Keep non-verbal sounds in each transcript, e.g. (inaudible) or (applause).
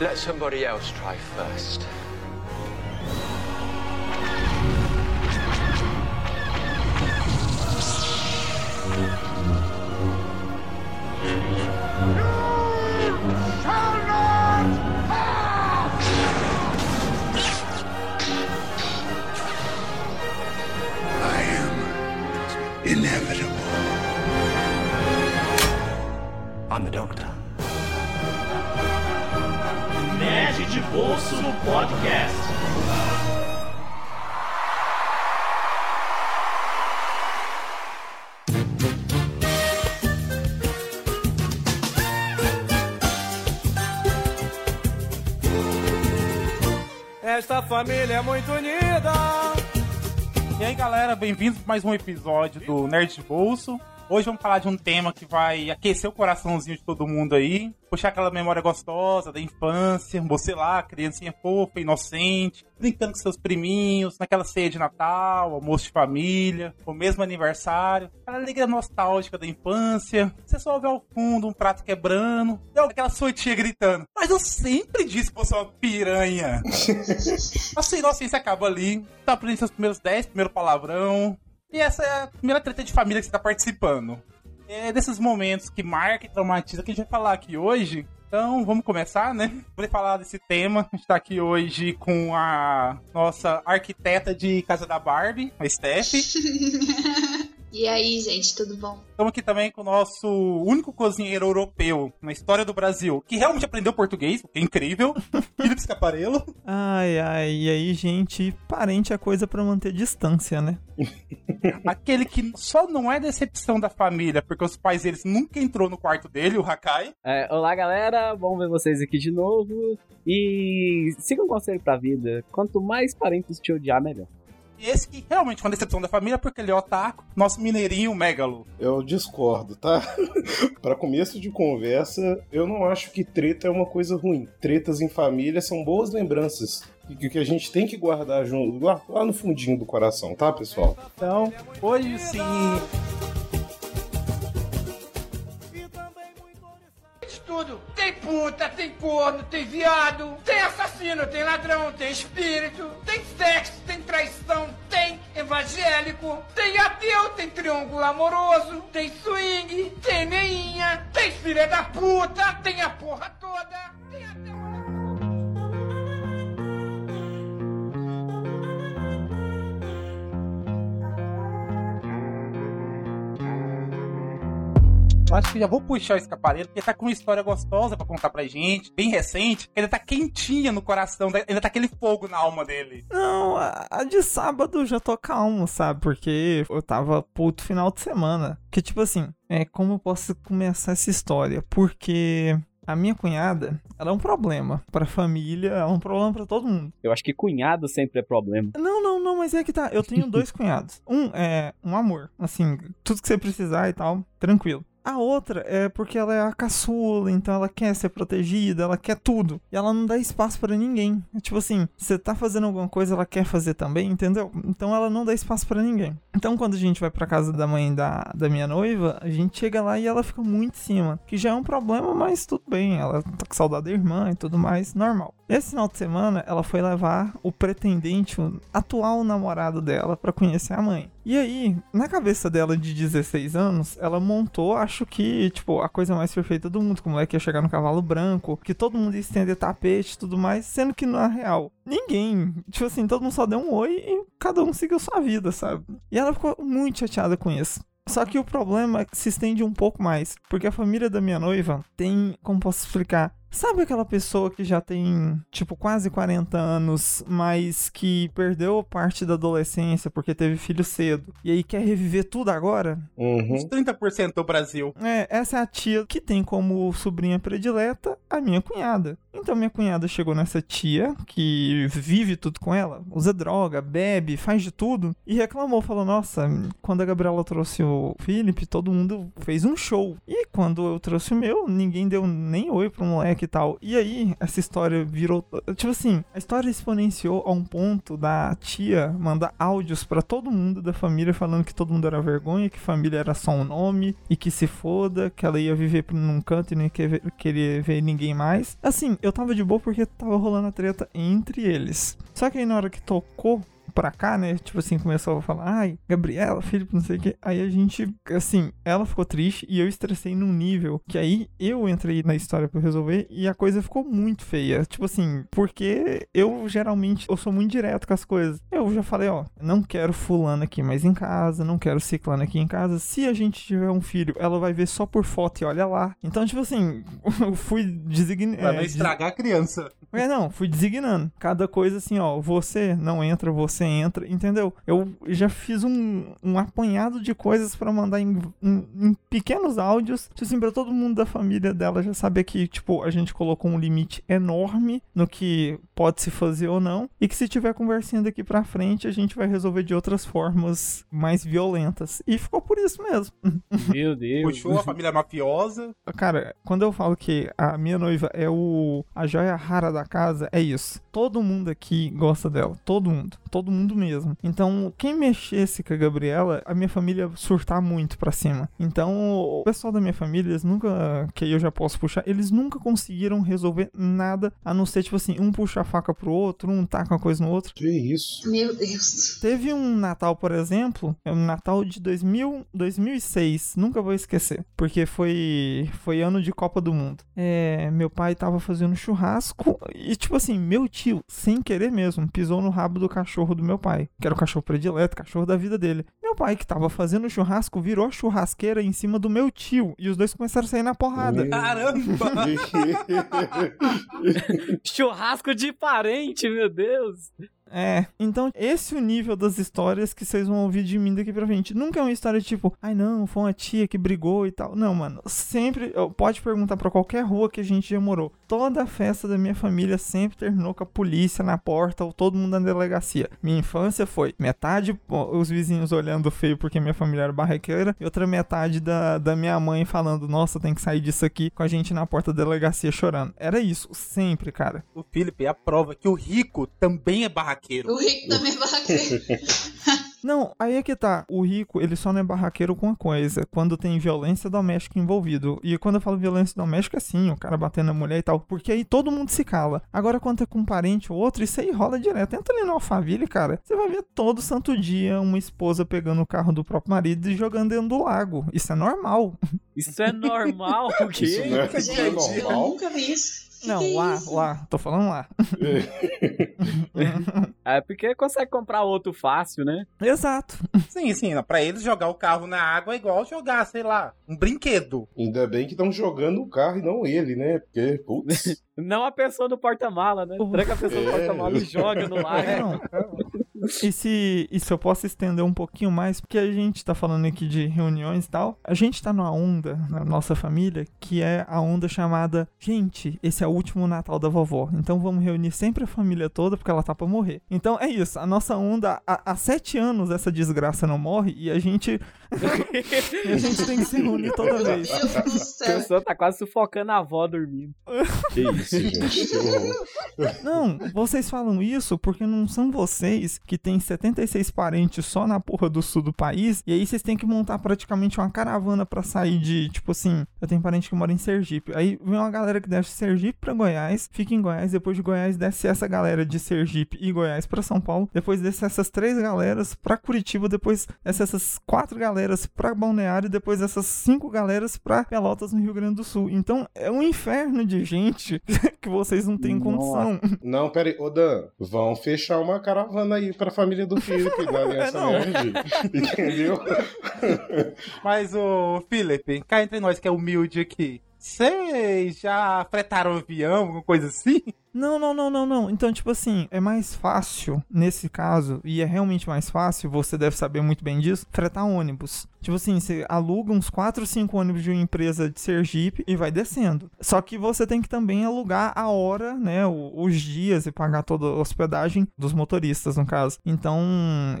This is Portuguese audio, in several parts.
Let somebody else try first. No Podcast. Esta família é muito unida. E aí galera, bem-vindos a mais um episódio do Nerd de Bolso. Hoje vamos falar de um tema que vai aquecer o coraçãozinho de todo mundo aí, puxar aquela memória gostosa da infância, você lá, criancinha fofa, inocente, brincando com seus priminhos, naquela ceia de Natal, almoço de família, o mesmo aniversário, aquela alegria nostálgica da infância. Você só ouve ao fundo um prato quebrando, e aquela sua tia gritando: Mas eu sempre disse que você é uma piranha. a sua inocência acaba ali, tá aprendendo seus primeiros 10, primeiro palavrão, e essa é a primeira treta de família que você tá participando. É desses momentos que marca e traumatiza que a gente vai falar aqui hoje. Então, vamos começar, né? Vou falar desse tema. A gente tá aqui hoje com a nossa arquiteta de Casa da Barbie, a Steph. (laughs) E aí, gente, tudo bom? Estamos aqui também com o nosso único cozinheiro europeu na história do Brasil, que realmente aprendeu português, o que é incrível, (laughs) Felipe Scaparello. Ai, ai, e aí, gente, parente é coisa pra manter distância, né? (laughs) Aquele que só não é decepção da família, porque os pais deles nunca entrou no quarto dele, o Hakai. É, olá, galera. Bom ver vocês aqui de novo. E siga um conselho pra vida. Quanto mais parentes te odiar, melhor. Esse que realmente foi uma decepção da família, porque ele é otaku, nosso mineirinho megalo. Eu discordo, tá? (laughs) Para começo de conversa, eu não acho que treta é uma coisa ruim. Tretas em família são boas lembranças que, que a gente tem que guardar junto, lá, lá no fundinho do coração, tá, pessoal? Então, hoje sim. Tudo. Tem puta, tem corno, tem viado, tem assassino, tem ladrão, tem espírito, tem sexo, tem traição, tem evangélico, tem ateu, tem triângulo amoroso, tem swing, tem neinha, tem filha da puta, tem a porra toda, Eu acho que já vou puxar o escapareiro, porque tá com uma história gostosa pra contar pra gente, bem recente, que ainda tá quentinha no coração, ainda tá aquele fogo na alma dele. Não, a, a de sábado eu já tô calmo, sabe? Porque eu tava puto final de semana. Que tipo assim, é como eu posso começar essa história? Porque a minha cunhada, ela é um problema pra família, ela é um problema pra todo mundo. Eu acho que cunhado sempre é problema. Não, não, não, mas é que tá. Eu tenho (laughs) dois cunhados. Um é um amor, assim, tudo que você precisar e tal, tranquilo. A outra é porque ela é a caçula, então ela quer ser protegida, ela quer tudo. E ela não dá espaço pra ninguém. É tipo assim, você tá fazendo alguma coisa, ela quer fazer também, entendeu? Então ela não dá espaço pra ninguém. Então quando a gente vai pra casa da mãe da, da minha noiva, a gente chega lá e ela fica muito em cima. Que já é um problema, mas tudo bem. Ela tá com saudade da irmã e tudo mais, normal. Esse final de semana, ela foi levar o pretendente, o atual namorado dela, pra conhecer a mãe. E aí, na cabeça dela de 16 anos, ela montou, acho que, tipo, a coisa mais perfeita do mundo. Como é que ia chegar no cavalo branco, que todo mundo ia estender tapete e tudo mais, sendo que na real, ninguém. Tipo assim, todo mundo só deu um oi e cada um seguiu sua vida, sabe? E ela ficou muito chateada com isso. Só que o problema é se estende um pouco mais, porque a família da minha noiva tem, como posso explicar, Sabe aquela pessoa que já tem, tipo, quase 40 anos, mas que perdeu parte da adolescência porque teve filho cedo, e aí quer reviver tudo agora? Uhum. Uns 30% do Brasil. É, essa é a tia que tem como sobrinha predileta a minha cunhada. Então minha cunhada chegou nessa tia, que vive tudo com ela, usa droga, bebe, faz de tudo, e reclamou, falou, nossa, quando a Gabriela trouxe o Felipe, todo mundo fez um show. E quando eu trouxe o meu, ninguém deu nem oi pro moleque e tal. E aí, essa história virou. Tipo assim, a história exponenciou a um ponto da tia mandar áudios pra todo mundo da família falando que todo mundo era vergonha, que família era só um nome e que se foda, que ela ia viver num canto e não querer ver ninguém mais. Assim, eu tava de boa porque tava rolando a treta entre eles. Só que aí na hora que tocou pra cá, né? Tipo assim, começou a falar, ai, Gabriela, Felipe, não sei o que. Aí a gente, assim, ela ficou triste e eu estressei num nível que aí eu entrei na história pra resolver e a coisa ficou muito feia. Tipo assim, porque eu geralmente, eu sou muito direto com as coisas. Eu já falei, ó, não quero fulano aqui mais em casa, não quero ciclano aqui em casa. Se a gente tiver um filho, ela vai ver só por foto e olha lá. Então, tipo assim, (laughs) eu fui designando. Pra não estragar a criança. É, não, fui designando. Cada coisa assim, ó, você não entra, você entra, entendeu? Eu já fiz um, um apanhado de coisas pra mandar em, em, em pequenos áudios, tipo assim, pra todo mundo da família dela já saber que, tipo, a gente colocou um limite enorme no que pode se fazer ou não, e que se tiver conversinha daqui pra frente, a gente vai resolver de outras formas mais violentas. E ficou por isso mesmo. (laughs) Meu Deus. Puxou a família mafiosa. Cara, quando eu falo que a minha noiva é o a joia rara da casa, é isso. Todo mundo aqui gosta dela. Todo mundo. Todo mundo mesmo. Então, quem mexesse com a Gabriela, a minha família ia surtar muito pra cima. Então, o pessoal da minha família, eles nunca, que eu já posso puxar, eles nunca conseguiram resolver nada, a não ser, tipo assim, um puxa a faca pro outro, um taca uma coisa no outro. Que isso? Meu Deus. Teve um Natal, por exemplo, é um Natal de 2000, 2006, nunca vou esquecer, porque foi foi ano de Copa do Mundo. É, meu pai tava fazendo churrasco e tipo assim, meu tio, sem querer mesmo, pisou no rabo do cachorro do meu pai, que era o cachorro predileto, cachorro da vida dele. Meu pai que tava fazendo churrasco virou a churrasqueira em cima do meu tio e os dois começaram a sair na porrada. Caramba! (laughs) Churrasco de parente, meu Deus. É, então esse é o nível das histórias que vocês vão ouvir de mim daqui pra frente. Nunca é uma história tipo, ai não, foi uma tia que brigou e tal. Não, mano, sempre, pode perguntar pra qualquer rua que a gente já morou. Toda a festa da minha família sempre terminou com a polícia na porta ou todo mundo na delegacia. Minha infância foi metade os vizinhos olhando feio porque minha família era barraqueira e outra metade da, da minha mãe falando, nossa, tem que sair disso aqui com a gente na porta da delegacia chorando. Era isso, sempre, cara. O Felipe é a prova que o rico também é barraqueiro. O rico também é barraqueiro. (laughs) Não, aí é que tá. O rico, ele só não é barraqueiro com uma coisa. Quando tem violência doméstica envolvido. E quando eu falo violência doméstica, é sim, o cara batendo na mulher e tal. Porque aí todo mundo se cala. Agora, quando é com um parente ou outro, isso aí rola direto. Entra ali no Alphaville, cara. Você vai ver todo santo dia uma esposa pegando o carro do próprio marido e jogando dentro do lago. Isso é normal. Isso é normal, (laughs) o quê? Isso não é, isso é Gente, eu normal? nunca vi isso. Não, é lá, isso? lá. Tô falando lá. (laughs) É porque consegue comprar outro fácil, né? Exato. Sim, sim. Pra eles jogar o carro na água é igual jogar, sei lá, um brinquedo. Ainda bem que estão jogando o carro e não ele, né? Porque, putz. (laughs) Não a pessoa do porta-mala, né? Tranca a pessoa do É. porta-mala e joga no É, lago. não. E se, e se eu posso estender um pouquinho mais, porque a gente tá falando aqui de reuniões e tal, a gente tá numa onda na nossa família que é a onda chamada Gente, esse é o último Natal da vovó, então vamos reunir sempre a família toda porque ela tá pra morrer. Então é isso, a nossa onda, há, há sete anos essa desgraça não morre e a gente. (laughs) e a gente tem que se reunir toda Meu vez. Deus do A pessoa tá quase sufocando a avó dormindo. Que isso, gente. (laughs) Não, vocês falam isso porque não são vocês que têm 76 parentes só na porra do sul do país, e aí vocês têm que montar praticamente uma caravana pra sair de, tipo assim, eu tenho parente que mora em Sergipe. Aí vem uma galera que desce de Sergipe pra Goiás, fica em Goiás, depois de Goiás desce essa galera de Sergipe e Goiás pra São Paulo, depois desce essas três galeras pra Curitiba, depois desce essas quatro galeras pra Balneário, depois essas cinco galeras pra Pelotas no Rio Grande do Sul. Então é um inferno de gente (laughs) que vocês não têm condição. Não, pera aí. Ô, Dan, vão fechar uma caravana aí pra família do Felipe da (laughs) Aliança É, não. Nerd. (laughs) Entendeu? Mas o Felipe, cá entre nós que é humilde aqui. Vocês já fretaram avião, alguma coisa assim? Não, não, não, não, não. Então, tipo assim, é mais fácil, nesse caso, e é realmente mais fácil, você deve saber muito bem disso, fretar ônibus. Tipo assim, você aluga uns 4 ou 5 ônibus de uma empresa de Sergipe e vai descendo. Só que você tem que também alugar a hora, né, os dias e pagar toda a hospedagem dos motoristas, no caso. Então,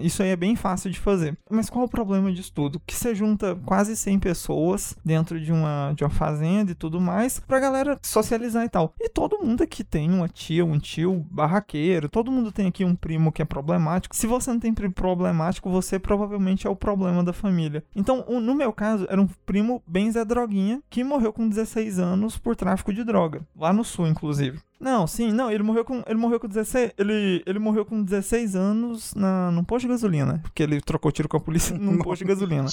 isso aí é bem fácil de fazer. Mas qual é o problema disso tudo? Que você junta quase 100 pessoas dentro de uma, de uma fazenda e tudo mais, pra galera socializar e tal. E todo mundo aqui tem um uma tia, um tio barraqueiro, todo mundo tem aqui um primo que é problemático. Se você não tem primo problemático, você provavelmente é o problema da família. Então, no meu caso, era um primo bem Zé Droguinha que morreu com 16 anos por tráfico de droga, lá no sul, inclusive. Não, sim, não, ele morreu com ele morreu com 16, ele, ele morreu com 16 anos na num posto de gasolina, porque ele trocou tiro com a polícia num (laughs) posto de gasolina.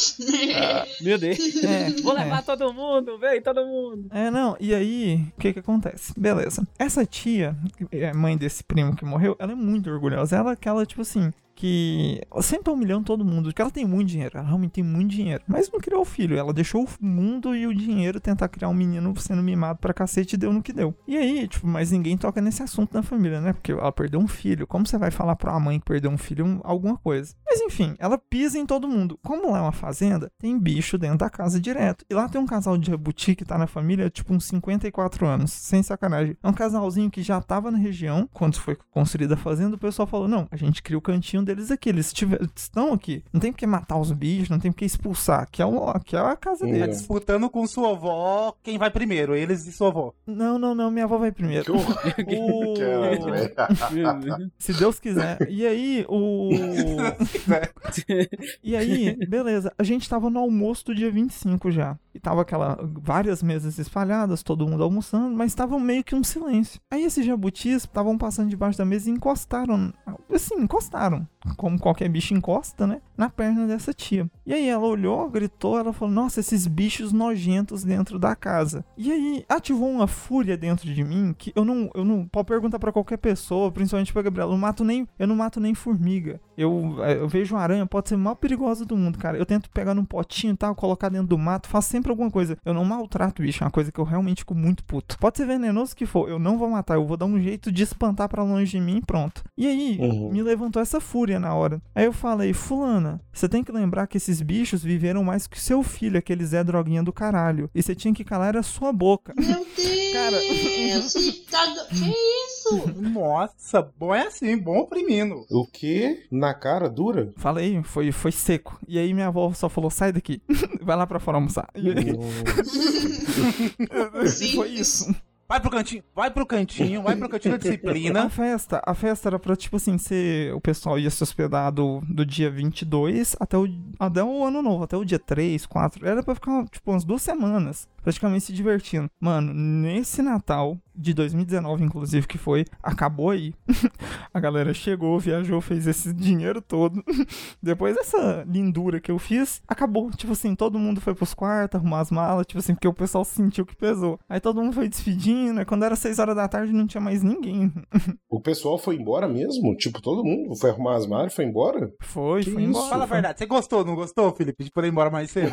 Meu Deus. É, Vou é. levar todo mundo, vem todo mundo. É, não, e aí, o que que acontece? Beleza. Essa tia, é mãe desse primo que morreu, ela é muito orgulhosa. Ela é aquela, tipo assim, que sempre tá humilhando todo mundo, porque ela tem muito dinheiro, ela realmente tem muito dinheiro. Mas não criou o filho, ela deixou o mundo e o dinheiro tentar criar um menino sendo mimado pra cacete e deu no que deu. E aí, tipo, mas ninguém toca nesse assunto na família, né? Porque ela perdeu um filho. Como você vai falar pra uma mãe que perdeu um filho um- alguma coisa? Mas enfim, ela pisa em todo mundo. Como lá é uma fazenda, tem bicho dentro da casa direto. E lá tem um casal de jabuti que tá na família, tipo, uns 54 anos. Sem sacanagem. É um casalzinho que já tava na região. Quando foi construída a fazenda, o pessoal falou: não, a gente cria o cantinho deles aqui. Eles tiver- estão aqui. Não tem porque matar os bichos, não tem porque expulsar. Aqui é, o, aqui é a casa Hum. Tá deles. disputando com sua avó quem vai primeiro, eles e sua avó. Não, não, não. Minha avó vai primeiro. Que. (laughs) O-. Se Deus quiser. E aí, o. (laughs) e aí, beleza. A gente tava no almoço do dia 25 já. E tava aquela. várias mesas espalhadas, todo mundo almoçando, mas tava meio que um silêncio. Aí esses jabutis estavam passando debaixo da mesa e encostaram. Assim, encostaram. Como qualquer bicho encosta, né? Na perna dessa tia. E aí ela olhou, gritou, ela falou: Nossa, esses bichos nojentos dentro da casa. E aí ativou uma fúria dentro de mim que eu não. Eu não. Pode perguntar pra qualquer pessoa, principalmente pra Gabriela. Eu não mato nem. Eu não mato nem formiga. Eu, eh, eu vejo uma aranha, pode ser a maior perigosa do mundo, cara. Eu tento pegar num potinho e tal, colocar dentro do mato, faço sempre alguma coisa. Eu não maltrato bicho, é uma coisa que eu realmente fico muito puto. Pode ser venenoso que for, eu não vou matar, eu vou dar um jeito de espantar pra longe de mim e pronto. E aí, Uhum. me levantou essa fúria na hora. Aí eu falei, você tem que lembrar que esses bichos viveram mais que seu filho, aquele Zé Droguinha do caralho. E você tinha que calar a sua boca. Meu Deus! Cara. tá do... Que isso? (laughs) Nossa, bom é assim, bom oprimindo. O quê? Na cara dura? Falei, foi, foi seco. E aí minha avó só falou, sai daqui. (laughs) Vai lá pra fora almoçar. E aí, (laughs) Sim. foi isso. Vai pro cantinho, vai pro cantinho, vai pro cantinho da (laughs) A disciplina. festa, a festa era pra, tipo assim, ser. O pessoal ia se hospedar do, do dia 22 até o, até o ano novo, até o dia 3, 4. Era pra ficar, tipo, umas duas semanas, praticamente se divertindo. Mano, nesse Natal de 2019, inclusive, que foi, acabou aí. (laughs) a galera chegou, viajou, fez esse dinheiro todo. (laughs) Depois dessa lindura que eu fiz, acabou. Tipo assim, todo mundo foi pros quartos, arrumar as malas, tipo assim, porque o pessoal sentiu que pesou. Aí todo mundo foi despedindo, aí quando era 6 horas da tarde não tinha mais ninguém. (laughs) O pessoal foi embora mesmo? Tipo, todo mundo foi arrumar as malas e foi embora? Foi, Que foi isso? embora. Fala a verdade, você gostou, não gostou, Felipe, de poder ir embora mais cedo?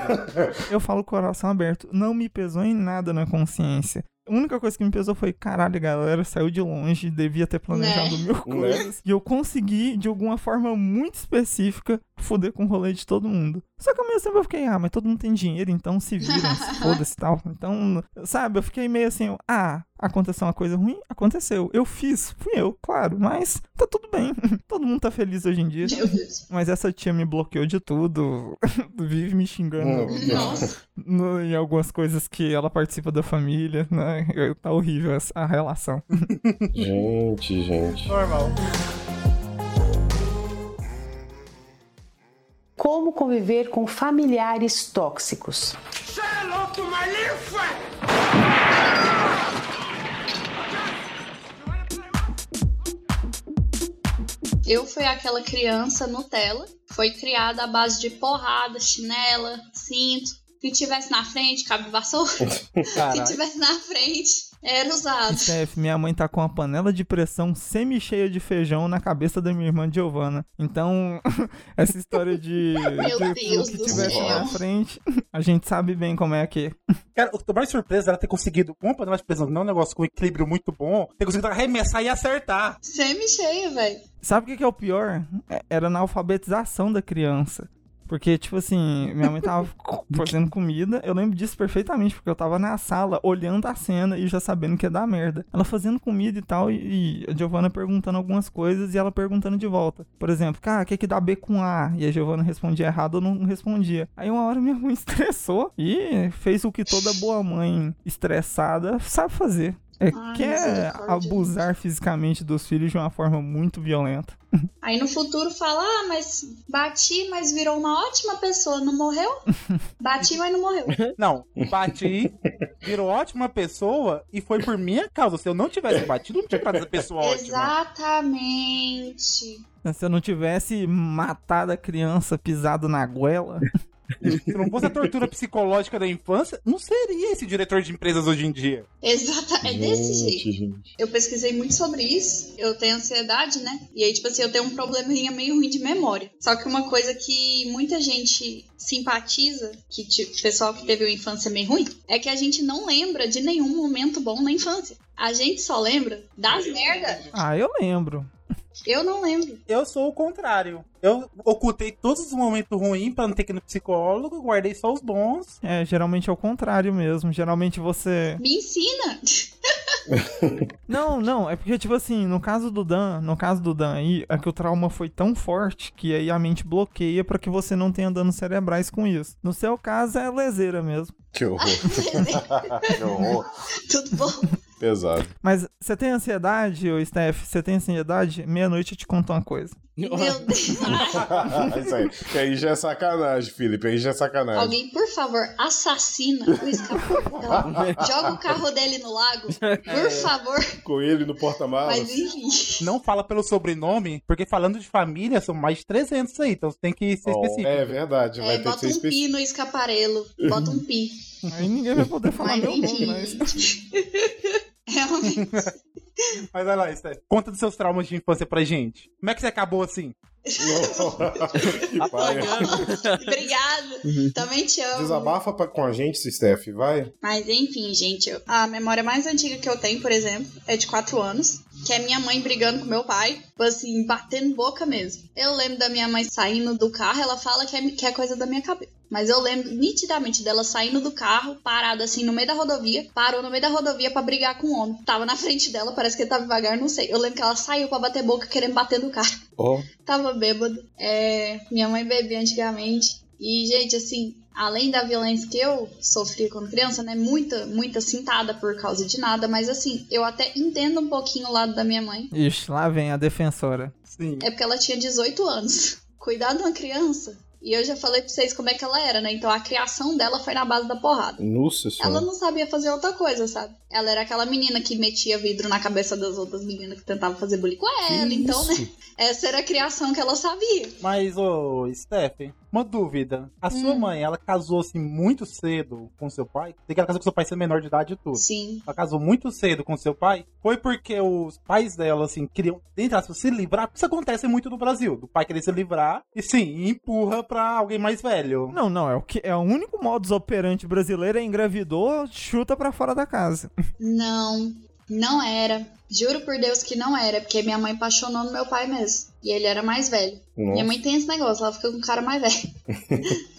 Eu falo com o coração aberto. Não me pesou em nada na consciência. A única coisa que me pesou foi, caralho, a galera saiu de longe, devia ter planejado mil coisas. E eu consegui, de alguma forma muito específica, foder com o rolê de todo mundo. Só que ao mesmo tempo eu fiquei, ah, mas todo mundo tem dinheiro, então se viram, se (laughs) foda-se e tal. Então, sabe, eu fiquei meio assim, ah, aconteceu uma coisa ruim? Aconteceu. Eu fiz, fui eu, claro, mas tá tudo bem. (laughs) todo mundo tá feliz hoje em dia. Meu Deus. Mas essa tia me bloqueou de tudo. (laughs) Vive me xingando Nossa. no- em algumas coisas que ela participa da família, né? Tá horrível essa- a relação. Gente, gente. Normal. Como conviver com familiares tóxicos? Eu fui aquela criança Nutella, foi criada à base de porrada, chinela, cinto. Se tivesse na frente, cabo de vassoura. (laughs) Se Caralho. tivesse na frente, era usado. Steph, minha mãe tá com uma panela de pressão semi-cheia de feijão na cabeça da minha irmã Giovana. Então, (laughs) essa história de, (laughs) Meu de Deus o que tivesse céu. na frente, a gente sabe bem como é que. Cara, eu tô mais surpreso dela ter conseguido uma panela de pressão, não é um negócio com equilíbrio muito bom, ter conseguido arremessar e acertar. Semi-cheia, velho. Sabe o que, que é o pior? É- Era na alfabetização da criança. Porque, tipo assim, minha mãe tava (laughs) fazendo comida, eu lembro disso perfeitamente, porque eu tava na sala olhando a cena e já sabendo que ia dar merda. Ela fazendo comida e tal, e, e a Giovana perguntando algumas coisas e ela perguntando de volta. Por exemplo, cara, o que que dá B com A? E a Giovana respondia errado ou não respondia. Aí uma hora minha mãe (laughs) estressou e fez o que toda boa mãe estressada sabe fazer. É, Ai, quer abusar fisicamente dos filhos de uma forma muito violenta. (laughs) Aí no futuro fala, ah, mas bati, mas virou uma ótima pessoa, não morreu? (laughs) Bati, mas não morreu. Não, bati, virou ótima pessoa e foi por minha causa. Se eu não tivesse batido, não tinha ficado essa pessoa ótima. Exatamente. Se eu não tivesse matado a criança pisado na goela. (laughs) Se não fosse a tortura psicológica da infância, não seria esse diretor de empresas hoje em dia. Exata, é desse Gente, jeito. gente. Eu pesquisei muito sobre isso. Eu tenho ansiedade, né? E aí, tipo assim, eu tenho um probleminha meio ruim de memória. Só que uma coisa que muita gente simpatiza, que tipo, pessoal que teve uma infância meio ruim, é que a gente não lembra de nenhum momento bom na infância. A gente só lembra das merda. Ah, eu lembro. Eu não lembro. Eu sou o contrário. Eu ocultei todos os momentos ruins pra não ter que ir no psicólogo, guardei só os bons. É, geralmente é o contrário mesmo. Geralmente você. Me ensina. (laughs) Não, não, é porque, tipo assim, no caso do Dan, no caso do Dan aí, é que o trauma foi tão forte que aí a mente bloqueia pra que você não tenha danos cerebrais com isso. No seu caso é leseira mesmo. Que horror. (laughs) que horror. Tudo bom? Pesado. Mas você tem ansiedade, ô Steph? Você tem ansiedade? Meia-noite eu te conto uma coisa. Meu Deus. (laughs) Isso aí. Que aí já é sacanagem, Felipe. Aí já é sacanagem. Alguém, por favor, assassina o escapamento. (laughs) Joga o carro dele no lago. Por favor. Com ele no porta-malas. Mas enfim. Não fala pelo sobrenome, porque falando de família, são mais de 300 aí, então você tem que ser específico. é verdade. Vai É, ter que bota ser um específico. pi no escaparelo. Bota um pi. Aí ninguém vai poder falar Mas meu nome, mas. (laughs) (laughs) Realmente. (laughs) Mas vai lá, Steph. Conta dos seus traumas de infância pra gente. Como é que você acabou assim? (laughs) que paia. Obrigada. Também te amo. Desabafa pra- com a gente, Steph, vai. Mas enfim, gente, eu- a memória mais antiga que eu tenho, por exemplo, é de 4 anos. Que é minha mãe brigando com meu pai, assim, batendo boca mesmo. Eu lembro da minha mãe saindo do carro, ela fala que é, que é coisa da minha cabeça. Mas eu lembro nitidamente dela saindo do carro, parada assim no meio da rodovia, parou no meio da rodovia pra brigar com um homem. Tava na frente dela, parece que ele tava devagar, não sei. Eu lembro que ela saiu pra bater boca querendo bater no carro. (laughs) Ó, Tava bêbado. É, minha mãe bebia antigamente. E, gente, assim, além da violência que eu sofri quando criança, né? Muita, muita cintada por causa de nada. Mas, assim, eu até entendo um pouquinho o lado da minha mãe. Ixi, lá vem a defensora. Sim. É porque ela tinha 18 anos. Cuidar de uma criança. E eu já falei pra vocês como é que ela era, né? Então a criação dela foi na base da porrada. nossa Ela senhora. não sabia fazer outra coisa, sabe? Ela era aquela menina que metia vidro na cabeça das outras meninas que tentavam fazer bullying com ela. Que Então, isso? né? Essa era a criação que ela sabia. Mas, ô, Steph, uma dúvida. A Hum. sua mãe, ela casou assim muito cedo com seu pai? Sei que ela casou com seu pai sendo menor de idade e tudo. Sim. Ela casou muito cedo com seu pai? Foi porque os pais dela, assim, queriam, entre aspas, se livrar? Isso acontece muito no Brasil. Do pai querer se livrar e, sim, empurra pra alguém mais velho. Não, não, é o que é o único modus operandi brasileiro é engravidou, chuta pra fora da casa. Não, não era. Juro por Deus que não era, porque minha mãe apaixonou no meu pai mesmo. E ele era mais velho. Nossa. Minha mãe tem esse negócio, ela fica com um cara mais velho.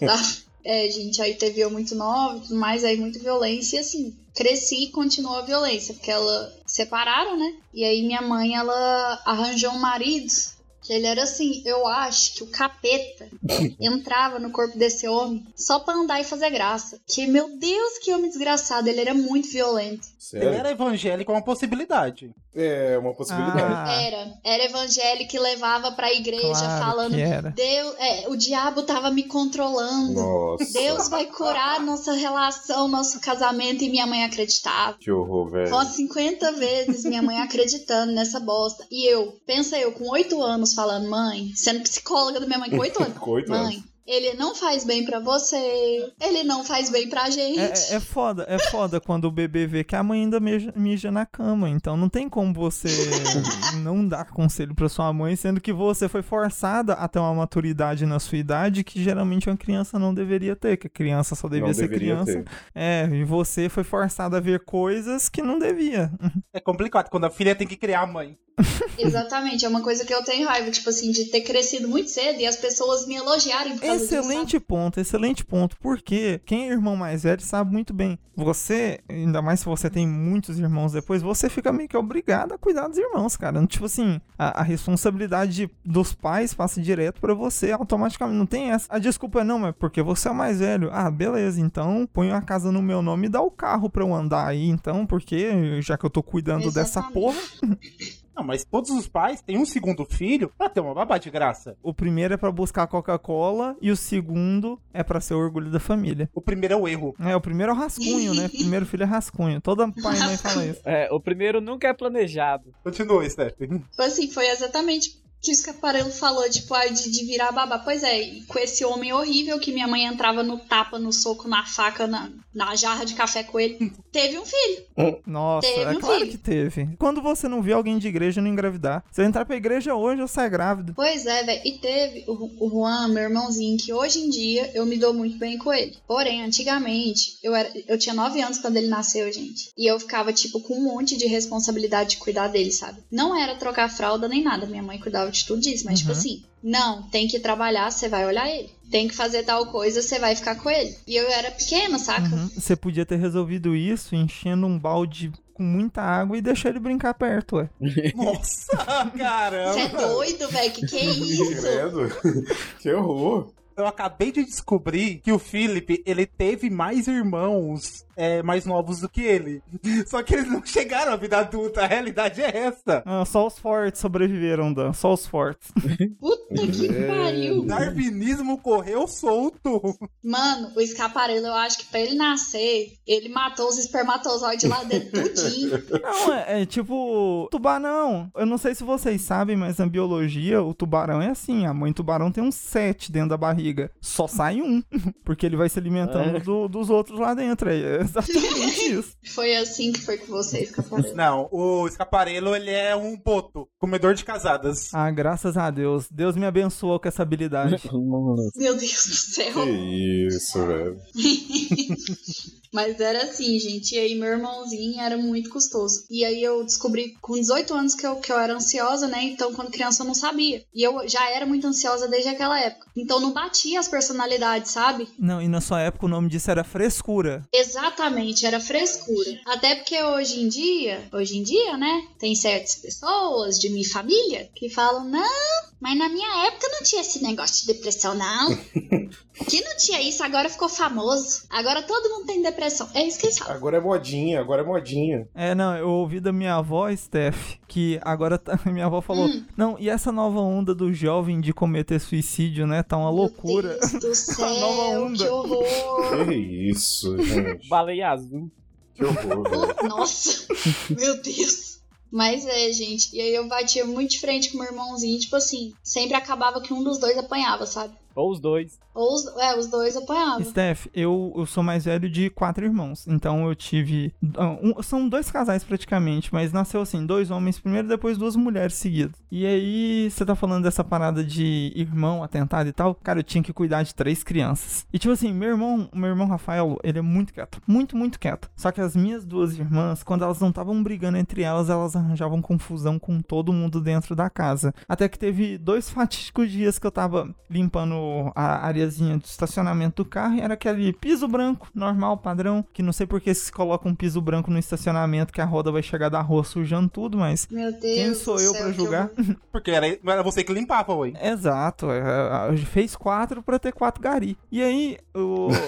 (laughs) tá? É, gente, aí teve eu muito nova e tudo mais, aí muita violência e assim. Cresci e continuou a violência, porque ela separaram, né? E aí minha mãe, ela arranjou um marido ele era assim, eu acho que o capeta (laughs) entrava no corpo desse homem só pra andar e fazer graça. Que, meu Deus, que homem desgraçado, ele era muito violento. Ele Sério? era evangélico, é uma possibilidade. É uma possibilidade. Ah. Era. Era evangélico que levava pra igreja Claro falando. que era. Deus, é, o diabo tava me controlando. Nossa. Deus vai curar nossa relação, nosso casamento, e minha mãe acreditava. Que horror, velho. Umas 50 vezes minha mãe acreditando nessa bosta. E eu, pensa eu, com 8 anos, falando, mãe, sendo psicóloga da minha mãe com 8 anos. (laughs) Com oito mãe, anos. ele não faz bem pra você, ele não faz bem pra gente. É, é- é foda, é foda quando o bebê vê que a mãe ainda mija, mija na cama. Então não tem como você (laughs) não dar conselho pra sua mãe, sendo que você foi forçada a ter uma maturidade na sua idade que geralmente uma criança não deveria ter, que a criança só devia Não ser deveria criança. ter. É, e você foi forçada a ver coisas que não devia. É complicado quando a filha tem que criar a mãe. (laughs) Exatamente, é uma coisa que eu tenho raiva, tipo assim, de ter crescido muito cedo e as pessoas me elogiarem por causa Excelente disso, ponto, excelente ponto. Porque quem é irmão mais velho sabe muito bem. Você, ainda mais se você tem muitos irmãos depois, você fica meio que obrigado a cuidar dos irmãos, cara. Tipo assim, a, a responsabilidade de- dos pais passa direto pra você automaticamente. Não tem essa. A desculpa é não, mas porque você é o mais velho. Ah, beleza, então põe a casa no meu nome e dá o carro pra eu andar aí, então, porque já que eu tô cuidando dessa Exatamente. porra. (laughs) Não, mas todos os pais têm um segundo filho pra ter uma babá de graça. O primeiro é pra buscar Coca-Cola e o segundo é pra ser o orgulho da família. O primeiro é o erro. É, o primeiro é o rascunho, né? O primeiro filho é rascunho. Toda pai e mãe fala isso. É, o primeiro nunca é planejado. Continua, Steph. Tipo assim, foi exatamente que o Escaparelo falou, tipo, ai, de, de virar babá. Pois é, e com esse homem horrível que minha mãe entrava no tapa, no soco, na faca, na, na jarra de café com ele, (laughs) teve um filho. Nossa, Teve é um claro filho. que teve. Quando você não vê alguém de igreja não engravidar, se eu entrar pra igreja hoje, eu saio grávida. Pois é, velho. E teve o, o Juan, meu irmãozinho, que hoje em dia eu me dou muito bem com ele. Porém, antigamente, eu, era, eu tinha 9 anos quando ele nasceu, gente. E eu ficava, tipo, com um monte de responsabilidade de cuidar dele, sabe? Não era trocar fralda nem nada. Minha mãe cuidava de tudo isso. Mas, tipo Uhum. assim, não, tem que trabalhar, você vai olhar ele. Tem que fazer tal coisa, você vai ficar com ele. E eu era pequena, saca? Uhum. Você podia ter resolvido isso enchendo um balde com muita água e deixar ele brincar perto, ué. (laughs) Nossa, caramba. Você é doido, velho? Que que é (laughs) isso? Que horror. Eu acabei de descobrir que o Philip, ele teve mais irmãos é, mais novos do que ele. (laughs) Só que eles não chegaram à vida adulta, a realidade é essa. Ah, só os fortes sobreviveram, Dan. Só os fortes. (laughs) Puta que É. pariu. O darwinismo correu solto. Mano, o escaparelo, eu acho que pra ele nascer, ele matou os espermatozoides lá dentro tudinho. (laughs) Não, é, é tipo tubarão. Eu não sei se vocês sabem, mas na biologia o tubarão é assim. A mãe tubarão tem uns sete dentro da barriga. Só sai um. (laughs) Porque ele vai se alimentando É. do- dos outros lá dentro. É (laughs) exatamente (laughs) isso. Foi assim que foi com você, escaparelo. Não, o escaparelo, ele é um boto, comedor de casadas. Ah, graças a Deus. Deus me abençoou com essa habilidade. Meu Deus do céu. Que isso, velho. Mas era assim, gente. E aí meu irmãozinho era muito custoso. E aí eu descobri com 18 anos que eu, que eu era ansiosa, né? Então quando criança eu não sabia. E eu já era muito ansiosa desde aquela época. Então não batia as personalidades, sabe? Não, e na sua época o nome disso era frescura. Exatamente, era frescura. Até porque hoje em dia, hoje em dia, né? Tem certas pessoas de minha família que falam: não, mas na minha época não tinha esse negócio de depressão, não. (laughs) que não tinha isso, agora ficou famoso. Agora todo mundo tem depressão. É isso que eles falam. Agora é modinha, agora é modinha. É, não, eu ouvi da minha avó, Steph, que agora tá- (laughs) minha avó falou: Hum. Não, e essa nova onda do jovem de cometer suicídio, né? Tá uma loucura. Meu Deus do (laughs) A nova céu, onda. que horror. Que isso, gente. baleia azul. Que horror. Nossa, meu Deus. Mas é, gente. E aí eu batia muito de frente com meu irmãozinho. Tipo assim, sempre acabava que um dos dois apanhava, sabe? Ou os dois. Ou os, é, os dois apanhavam. Steph, eu, eu sou mais velho de quatro irmãos. Então eu tive. ah, um- são dois casais praticamente, mas nasceu assim: dois homens primeiro, depois duas mulheres seguidas. E aí, você tá falando dessa parada de irmão atentado e tal. Cara, eu tinha que cuidar de três crianças. E tipo assim, meu irmão, meu irmão Rafael, ele é muito quieto. Muito, muito quieto. Só que as minhas duas irmãs, quando elas não estavam brigando entre elas, elas arranjavam confusão com todo mundo dentro da casa. Até que teve dois (laughs) fatídicos dias que eu tava limpando a areazinha do estacionamento do carro e era aquele piso branco, normal, padrão, que não sei por que se coloca um piso branco no estacionamento que a roda vai chegar da rua sujando tudo, mas Meu Deus. quem sou eu que julgar? horror. (laughs) Porque era, era você que limpava, ué. Exato, é, é, fez quatro pra ter quatro gari. E aí, o... (laughs)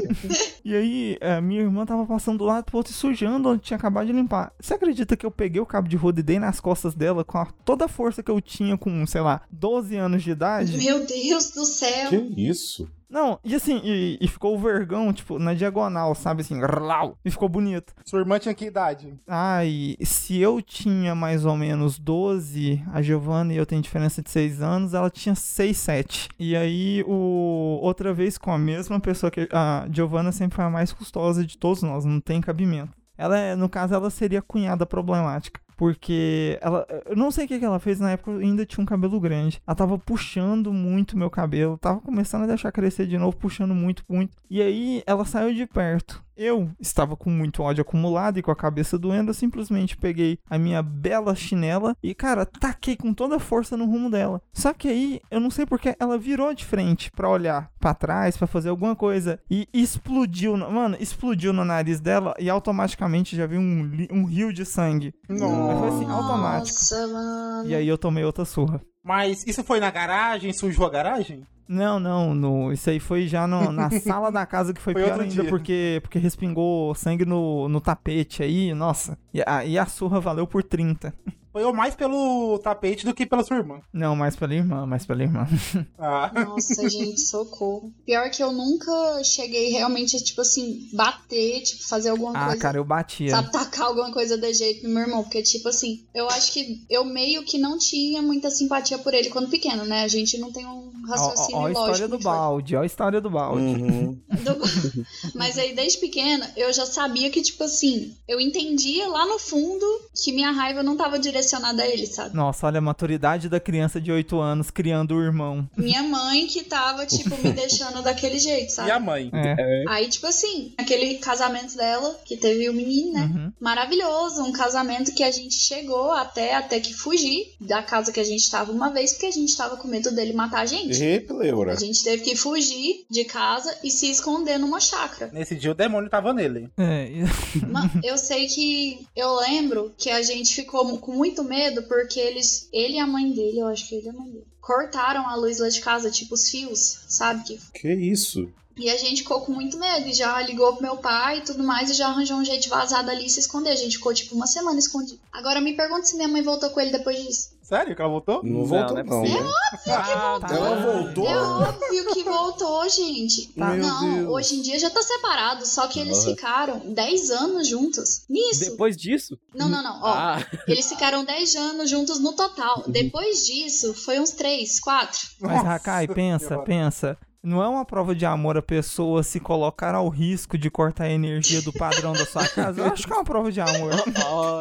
(laughs) e aí, a minha irmã tava passando do lado pro outro e sujando onde tinha acabado de limpar. Você acredita que eu peguei o cabo de roda e dei nas costas dela com a- toda a força que eu tinha com, sei lá, 12 anos de idade? Meu Deus do céu. Que isso? Não, e assim, e, e ficou o vergão, tipo, na diagonal, sabe assim, rlau, e ficou bonito. Sua irmã tinha que idade? Ai, se eu tinha mais ou menos 12, a Giovanna e eu tenho diferença de 6 anos, ela tinha 6, 7. E aí, o outra vez com a mesma pessoa que a Giovanna sempre foi a mais custosa de todos nós, não tem cabimento. Ela, é- no caso, ela seria a cunhada problemática. Porque ela. Eu não sei o que, ela fez na época, eu ainda tinha um cabelo grande. Ela tava puxando muito meu cabelo. Tava começando a deixar crescer de novo, puxando muito, muito. E aí ela saiu de perto. Eu estava com muito ódio acumulado e com a cabeça doendo, eu simplesmente peguei a minha bela chinela e, cara, taquei com toda a força no rumo dela. Só que aí, eu não sei porque ela virou de frente para olhar para trás, para fazer alguma coisa e explodiu, mano, explodiu no nariz dela e automaticamente já veio um, um rio de sangue. Nossa. Foi assim, automático. Nossa, mano. E aí eu tomei outra surra. Mas isso foi na garagem? Sujou a garagem? Não, não, no, isso aí foi já no- na (laughs) sala da casa que foi, Foi pior ainda, dia. porque, porque respingou sangue no, no tapete aí, nossa. E a, e a surra valeu por 30. Foi eu mais pelo tapete do que pela sua irmã. Não, mais pela irmã, mais pela irmã. (laughs) Ah. Nossa, gente, socorro. Pior que eu nunca cheguei realmente a, tipo assim, bater, tipo, fazer alguma Ah, coisa. cara, eu batia. Sabe, tacar alguma coisa de jeito no meu irmão. Porque, tipo assim, eu acho que eu meio que não tinha muita simpatia por ele quando pequeno, né? A gente não tem um Ó, raciocínio ó, ó a história lógico. do muito forte. balde, ó a história do balde. Uhum. (laughs) Do- (laughs) Mas aí, desde pequena, eu já sabia que, tipo assim, eu entendia lá no fundo que minha raiva não tava direcionada a ele, sabe? Nossa, olha a maturidade da criança de 8 anos criando o irmão. Minha mãe que tava, tipo, me (laughs) deixando daquele jeito, sabe? E a mãe? É. Aí, tipo assim, aquele casamento dela, que teve o menino, né? Uhum. Maravilhoso, um casamento que a gente chegou até até que fugir da casa que a gente tava uma vez, porque a gente tava com medo dele matar a gente. E pleura. A gente teve que fugir de casa e se esconder numa chácara. Nesse dia o demônio tava nele. É, (laughs) eu sei que eu lembro que a gente ficou com muito medo porque eles, ele e a mãe dele, eu acho que ele e a mãe dele, cortaram a luz lá de casa, tipo os fios, sabe? Que Que isso? E a gente ficou com muito medo e já ligou pro meu pai e tudo mais e já arranjou um jeito de vazar dali e se esconder. A gente ficou tipo uma semana escondido. Agora me pergunta se minha mãe voltou com ele depois disso. Sério que ela voltou? Não, Não, voltou não é não, possível. né? Ah, tá. Ela voltou? É óbvio que voltou, gente. (laughs) Meu não, Deus. hoje em dia já tá separado, só que eles Ah. ficaram 10 anos juntos. Nisso. Depois disso? Não, não, não. Ó, Ah, (laughs) eles ficaram 10 anos juntos no total. Depois disso, foi uns 3, 4. Mas, Nossa Hakai, pensa, pensa. Não é uma prova de amor a pessoa se colocar ao risco de cortar a energia do padrão da sua casa? Eu acho que é uma prova de amor.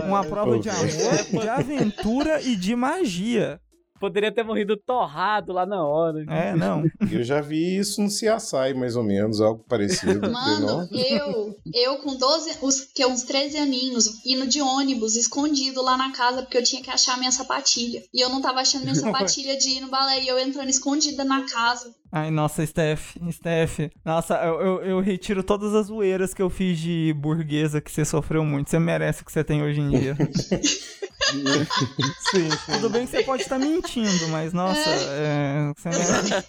Uma prova de amor, de aventura e de magia. poderia ter morrido torrado lá na hora. É, não. Eu já vi isso no CSI, mais ou menos, algo parecido. Mano, eu, eu com 12, uns, que, uns 13 aninhos, indo de ônibus, escondido lá na casa, porque eu tinha que achar minha sapatilha. E eu não tava achando minha (laughs) sapatilha de ir no balé, e eu entrando escondida na casa. Ai, nossa, Steph, Steph. Nossa, eu, eu, eu retiro todas as zoeiras que eu fiz de burguesa que você sofreu muito. Você merece o que você tem hoje em dia. (laughs) Sim, sim. Tudo bem que você pode estar mentindo, mas nossa, é, você merece.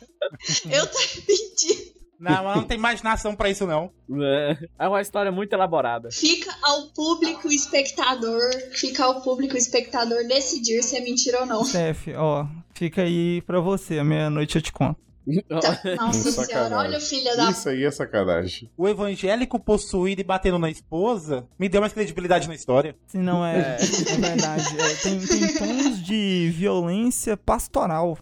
Eu tô mentindo. Não, mas não tem imaginação pra isso, não. É, é uma história muito elaborada. Fica ao público espectador, fica ao público espectador decidir se é mentira ou não. Steph, ó, fica aí pra você. À meia-noite eu te conto. (laughs) Nossa senhora, olha o filho da. Isso aí é sacanagem. O evangélico possuído e batendo na esposa me deu mais credibilidade na história. Se não é, (laughs) é, verdade. é, tem, tem tons de violência pastoral.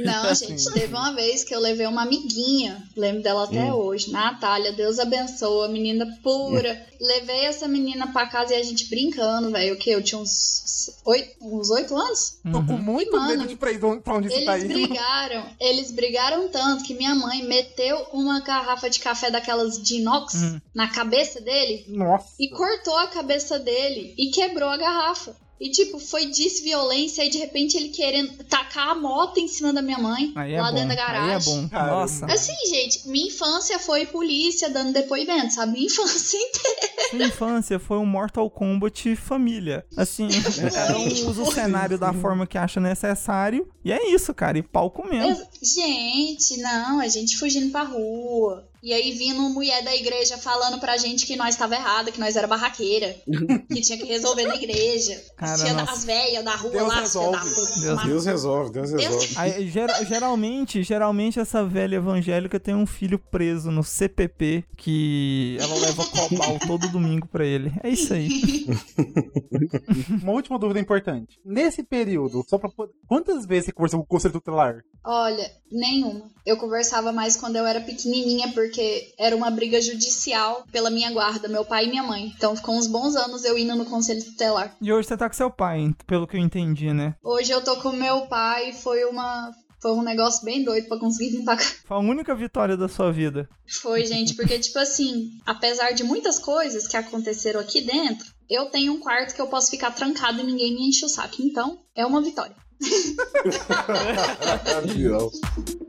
Não, gente, teve uma vez que eu levei uma amiguinha, lembro dela até hoje, Natália, Deus abençoa, menina pura. Levei essa menina pra casa e a gente brincando, velho, o que? Eu tinha uns oito, uns oito anos? Tô com muito Mano, medo de pra onde- pra onde isso tá Eles indo. brigaram, eles brigaram tanto que minha mãe meteu uma garrafa de café daquelas de inox Hum. na cabeça dele Nossa. e cortou a cabeça dele e quebrou a garrafa. E, tipo, foi violência e de repente ele querendo tacar a moto em cima da minha mãe, Aí é lá bom. dentro da garagem. Aí é bom. Caramba. Nossa. Assim, gente, minha infância foi polícia dando depoimento, sabe? Minha infância (laughs) inteira. Sua infância foi um Mortal Kombat família. Assim, cada um usa o cenário da forma que acha necessário. E é isso, cara. E pau comendo. Gente, não, a gente fugindo pra rua. E aí vindo mulher da igreja falando pra gente que nós tava errada, que nós era barraqueira. (laughs) que tinha que resolver na igreja. Cara, Tinha nossa. as velhas da rua Deus lá, da resolve. puta. Deus- Mas- Deus resolve, Deus resolve. Aí, gera- geralmente, geralmente essa velha evangélica tem um filho preso no CPP que ela leva cobal (laughs) todo domingo pra ele. É isso aí. (laughs) Uma última dúvida importante. Nesse período, só pra poder... Quantas vezes você conversou com o conselho tutelar? Olha, nenhuma. Eu conversava mais quando eu era pequenininha, porque era uma briga judicial pela minha guarda, meu pai e minha mãe. Então ficou uns bons anos eu indo no conselho tutelar. E hoje você tá com seu pai, pelo que eu entendi, né? Hoje eu tô com meu pai, foi uma Foi um negócio bem doido pra conseguir vir pra cá. Foi a única vitória da sua vida. Foi, gente, porque, tipo assim, apesar de muitas coisas que aconteceram aqui dentro, eu tenho um quarto que eu posso ficar trancado e ninguém me enche o saco. Então, é uma vitória. (laughs) (laughs)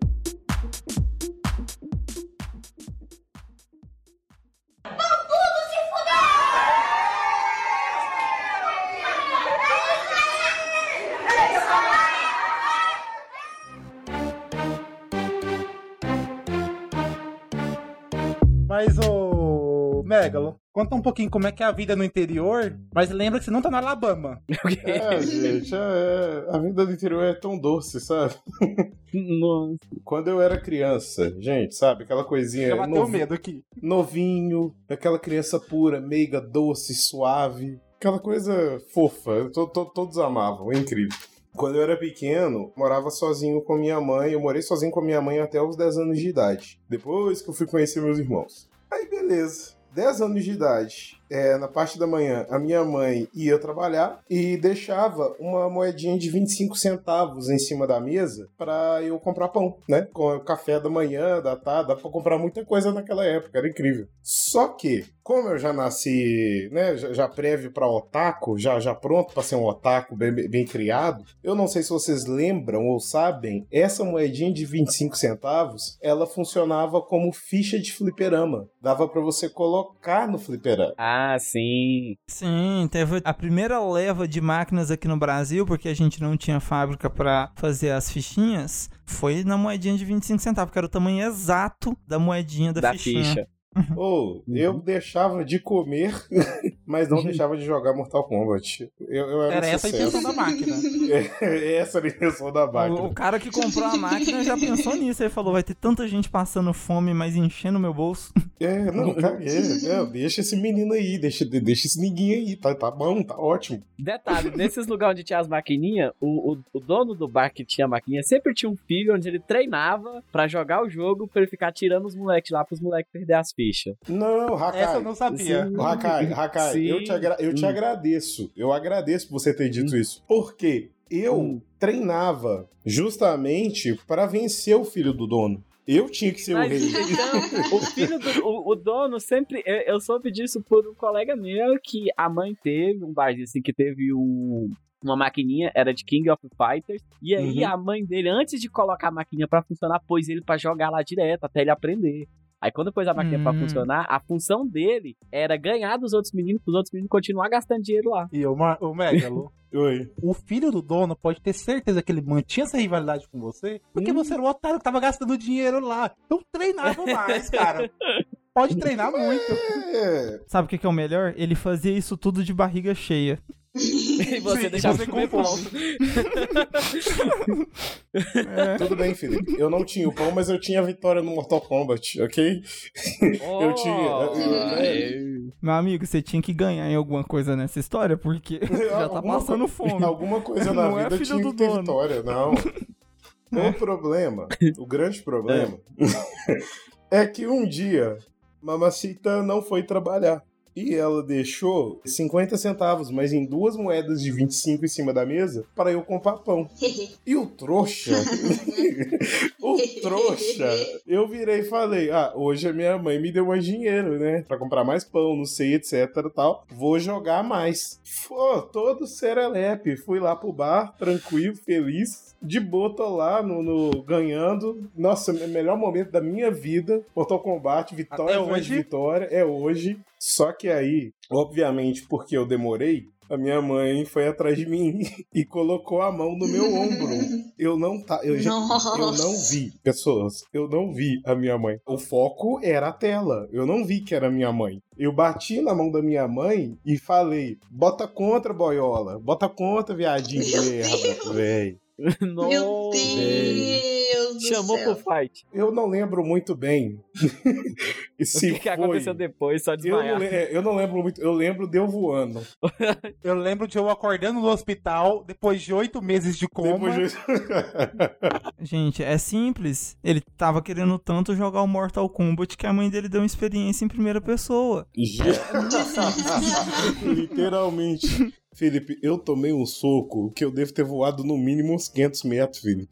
Mas, ô. Megalo, conta um pouquinho como é que é a vida no interior, mas lembra que você não tá no Alabama. (laughs) É, gente, é- a vida do interior é tão doce, sabe? (laughs) Nossa. Quando eu era criança, gente, sabe? Aquela coisinha. Já bateu novi- medo aqui. Novinho, aquela criança pura, meiga, doce, suave. Aquela coisa fofa. To- to- todos amavam, é incrível. Quando eu era pequeno, morava sozinho com minha mãe. Eu morei sozinho com minha mãe até os 10 anos de idade. Depois que eu fui conhecer meus irmãos. Aí, beleza. 10 anos de idade, é, na parte da manhã, a minha mãe ia trabalhar e deixava uma moedinha de 25 centavos em cima da mesa para eu comprar pão, né? Com o café da manhã, da tarde, dá pra comprar muita coisa naquela época, era incrível. Só que, como eu já nasci, né, já, já prévio para otaku, já, já pronto para ser um otaku bem, bem criado, eu não sei se vocês lembram ou sabem, essa moedinha de 25 centavos, ela funcionava como ficha de fliperama. Dava para você colocar no fliperama. Ah, sim. Sim, teve a primeira leva de máquinas aqui no Brasil, porque a gente não tinha fábrica pra fazer as fichinhas, foi na moedinha de 25 centavos, que era o tamanho exato da moedinha da, Da fichinha. ficha. Ou eu deixava de comer, (laughs) mas não deixava de jogar Mortal Kombat. Eu, eu era, Era essa a intenção da máquina. (laughs) É, essa era a intenção da máquina. O, o cara que comprou a máquina já pensou nisso. Ele falou: vai ter tanta gente passando fome, mas enchendo meu bolso. (laughs) É, não, caguei. É, deixa esse menino aí, deixa, deixa esse ninguém aí, tá, tá bom, tá ótimo. Detalhe, nesses lugares onde tinha as maquininhas, o, o, o dono do bar que tinha a maquininha sempre tinha um filho onde ele treinava pra jogar o jogo pra ele ficar tirando os moleques lá pros moleques perder as fichas. Não, Hakai. Essa eu não sabia. Sim. Hakai, Hakai, Sim. eu, te, agra- eu te Hum. agradeço. Eu agradeço por você ter dito isso. Porque eu Hum. treinava justamente pra vencer o filho do dono. Eu tinha que ser Mas o rei. então, (laughs) o filho do o, o dono sempre. Eu, eu soube disso por um colega meu que a mãe teve um barzinho assim que teve um. Uma maquininha, era de King of Fighters. E aí Uhum. a mãe dele, antes de colocar a maquininha pra funcionar, pôs ele pra jogar lá direto, até ele aprender. Aí quando pôs a pra Hum. funcionar, a função dele era ganhar dos outros meninos, pros outros meninos continuar gastando dinheiro lá. E o, Ma- o Megalo, (laughs) Oi. o filho do dono pode ter certeza que ele mantinha essa rivalidade com você, porque Hum. você era o otário que tava gastando dinheiro lá. Então treinava mais, cara. (laughs) Pode treinar muito. É, Sabe o que, que é o melhor? Ele fazia isso tudo de barriga cheia. (laughs) E você Sim, deixava você comer com pão. tudo bem, Felipe. Eu não tinha o pão, mas eu tinha a vitória no Mortal Kombat, ok? Eu tinha- Oh, é. Meu amigo, você tinha que ganhar em alguma coisa nessa história, porque (laughs) (laughs) já tá Alguma passando fome. Alguma coisa na Não é vida filho tinha do que ter dono. vitória, não. O problema, o grande problema, é que um dia Mamacita não foi trabalhar. E ela deixou 50 centavos, mas em duas moedas de 25 em cima da mesa, para eu comprar pão. (laughs) E o trouxa, (laughs) o trouxa, eu virei e falei: Ah, hoje a minha mãe me deu mais dinheiro, né? Pra comprar mais pão, não sei, etc tal. Vou jogar mais. Pô, todo serelepe. Fui lá pro bar, tranquilo, feliz. De boa, tô lá no, no- ganhando. Nossa, o melhor momento da minha vida. Mortal Kombat, vitória Até hoje? vitória. É hoje. Só que aí, obviamente, porque eu demorei, a minha mãe foi atrás de mim (laughs) e colocou a mão no meu ombro. (laughs) Eu não tá, eu, já- eu não vi, pessoas, eu não vi a minha mãe. O foco era a tela. Eu não vi que era a minha mãe. Eu bati na mão da minha mãe e falei: "Bota contra, boiola. Bota contra, viadinho de merda, véi." (laughs) Meu Nossa. Deus do Chamou céu. pro fight. Eu não lembro muito bem. (laughs) O Se que, que foi. aconteceu depois? Só Eu não, desmaiar. le- é, eu não lembro muito. Eu lembro de eu voando. (laughs) Eu lembro de eu acordando no hospital depois de oito meses de coma. De... Gente, é simples. Ele tava querendo tanto jogar o Mortal Kombat que a mãe dele deu uma experiência em primeira pessoa. Literalmente. Felipe, eu tomei um soco que eu devo ter voado no mínimo uns 500 metros, Felipe.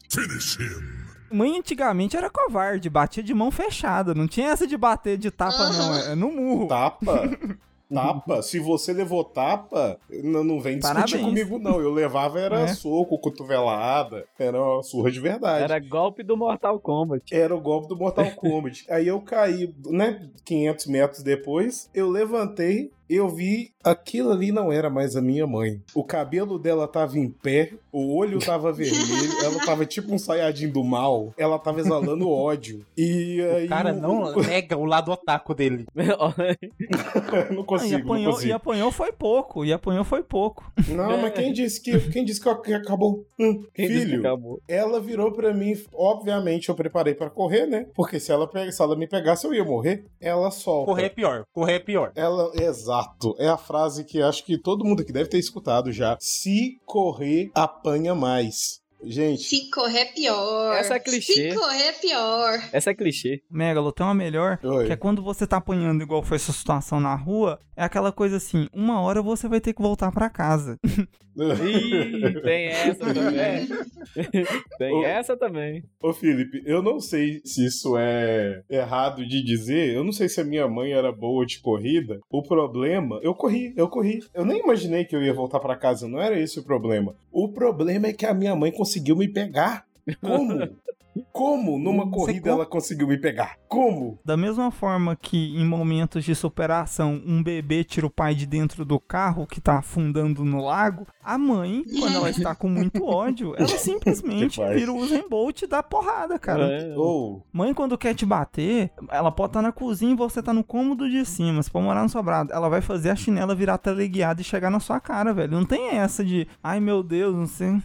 Mãe antigamente era covarde, batia de mão fechada. Não tinha essa de bater de tapa, não. É no murro. Tapa? (laughs) Tapa? Se você levou tapa, não, não vem discutir Parabéns. comigo, não. Eu levava era É. soco, cotovelada, era uma surra de verdade. Era golpe do Mortal Kombat. Era o golpe do Mortal Kombat. Aí eu caí, né, 500 metros depois, eu levantei, eu vi aquilo ali não era mais a minha mãe. O cabelo dela tava em pé, o olho tava vermelho, (laughs) ela tava tipo um saiadinho do mal, ela tava exalando ódio. E aí O cara o- não (laughs) nega o lado otaku dele. não Ah, consigo, e, apanhou, não consigo. e apanhou foi pouco. E apanhou foi pouco. Não, mas quem disse que quem disse que acabou? Hum, Quem disse que filho, acabou? ela virou pra mim, obviamente eu preparei pra correr, né? Porque se ela pega, se ela me pegasse eu ia morrer. Ela solta. Correr é pior, correr é pior. Ela, exato. É a frase que acho que todo mundo aqui deve ter escutado já. Se correr, apanha mais. Gente, Se correr, pior. Essa é clichê. Se correr, pior. Essa é clichê. Megalo, tem uma melhor, Oi. que é quando você tá apanhando igual foi essa situação na rua, é aquela coisa assim, uma hora você vai ter que voltar pra casa. Ih, tem essa também. (laughs) tem Ô. essa também. Ô Felipe, eu não sei se isso é errado de dizer. Eu não sei se a minha mãe era boa de corrida. O problema, eu corri, eu corri. Eu nem imaginei que eu ia voltar pra casa. Não era esse o problema. O problema é que a minha mãe conseguiu me pegar. Como? (laughs) Como numa corrida co- ela conseguiu me pegar? Como? Da mesma forma que em momentos de superação um bebê tira o pai de dentro do carro que tá afundando no lago, a mãe, quando ela está com muito (laughs) ódio, ela simplesmente vira o Usain Bolt e dá porrada, cara. É. Ou Mãe, quando quer te bater, ela pode estar na cozinha e você tá no cômodo de cima. Você pode morar no sobrado. Ela vai fazer a chinela virar teleguiada e chegar na sua cara, velho. Não tem essa de, ai meu Deus, não sei.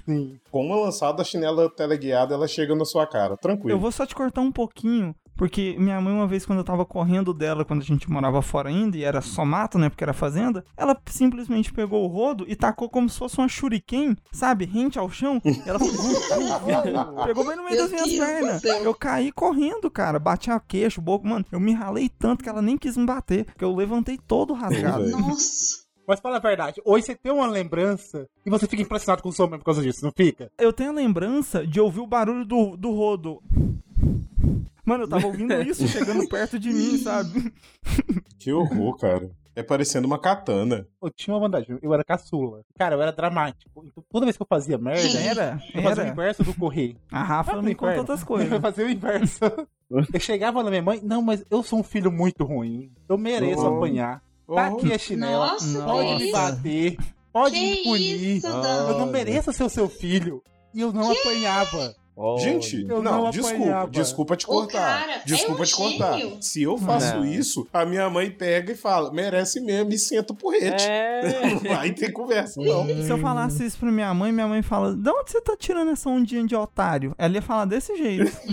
com uma lançada a chinela teleguiada, ela chega na sua cara. Tranquilo. Eu vou só te cortar um pouquinho. Porque minha mãe, uma vez, quando eu tava correndo dela, quando a gente morava fora ainda, e era só mato, né? Porque era fazenda, ela simplesmente pegou o rodo e tacou como se fosse uma shuriken, sabe? Rente ao chão. E ela foi- pegou bem no meio Meu das minhas pernas. Eu caí correndo, cara. Bati a queixo, o boco. Mano, eu me ralei tanto que ela nem quis me bater. Que eu levantei todo rasgado. Nossa. Mas fala a verdade, hoje você tem uma lembrança e você fica impressionado com o sua mãe por causa disso, não fica? Eu tenho a lembrança de ouvir o barulho do, do rodo. Mano, eu tava ouvindo (laughs) isso chegando perto de mim, sabe? Que horror, cara. É parecendo uma katana. Eu tinha uma vantagem, eu era caçula. Cara, eu era dramático. Então, toda vez que eu fazia merda, Era, eu fazia o inverso do correr. A Rafa Sabe me conta outras Eu coisas. (laughs) fazia o inverso. (laughs) Eu chegava na minha mãe, não, mas eu sou um filho muito ruim. Eu mereço Oh. apanhar. Tá Oh. aqui a chinela. Nossa, pode me que bater. Pode me Que punir. isso? Eu não mereço ser o seu filho. E eu não apanhava. Gente, Eu não, não desculpa, desculpa te cortar. cara é desculpa um te cortar. gênio. Se eu faço Não. isso, a minha mãe pega e fala: merece mesmo, e senta o porrete. É. Não vai ter conversa, não. Se eu falasse isso pra minha mãe, minha mãe fala: De onde você tá tirando essa ondinha de otário? Ela ia falar desse jeito. (laughs)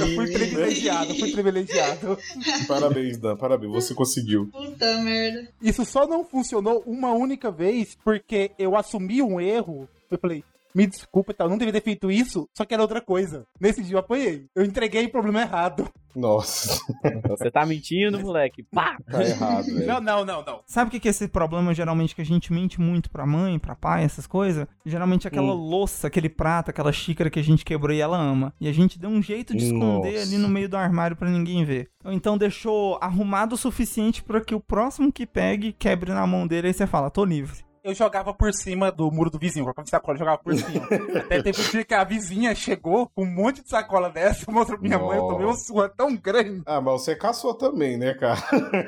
Eu fui privilegiado, fui privilegiado. Parabéns, Dan, parabéns, você conseguiu. Puta merda. Isso só não funcionou uma única vez porque eu assumi um erro. Eu falei, me desculpa e tal, não devia ter feito isso, só que era outra coisa. Nesse dia eu apanhei. Eu entreguei o problema errado. Nossa, (laughs) Você tá mentindo, moleque. Pá! tá errado, velho. Não, não, não, não. Sabe o que que é esse problema geralmente que a gente mente muito pra mãe, pra pai, essas coisas? Geralmente aquela louça, aquele prato, aquela xícara que a gente quebrou e ela ama. E a gente deu um jeito de esconder Nossa. ali no meio do armário pra ninguém ver. Ou então deixou arrumado o suficiente pra que o próximo que pegue quebre na mão dele. Aí você fala: Tô livre. Eu jogava por cima do muro do vizinho, colocava sacola e jogava por cima. (laughs) Até teve um dia que a vizinha chegou com um monte de sacola dessa, mostrou pra minha mãe, eu tomei uma surra tão grande. Ah, mas você caçou também, né, cara?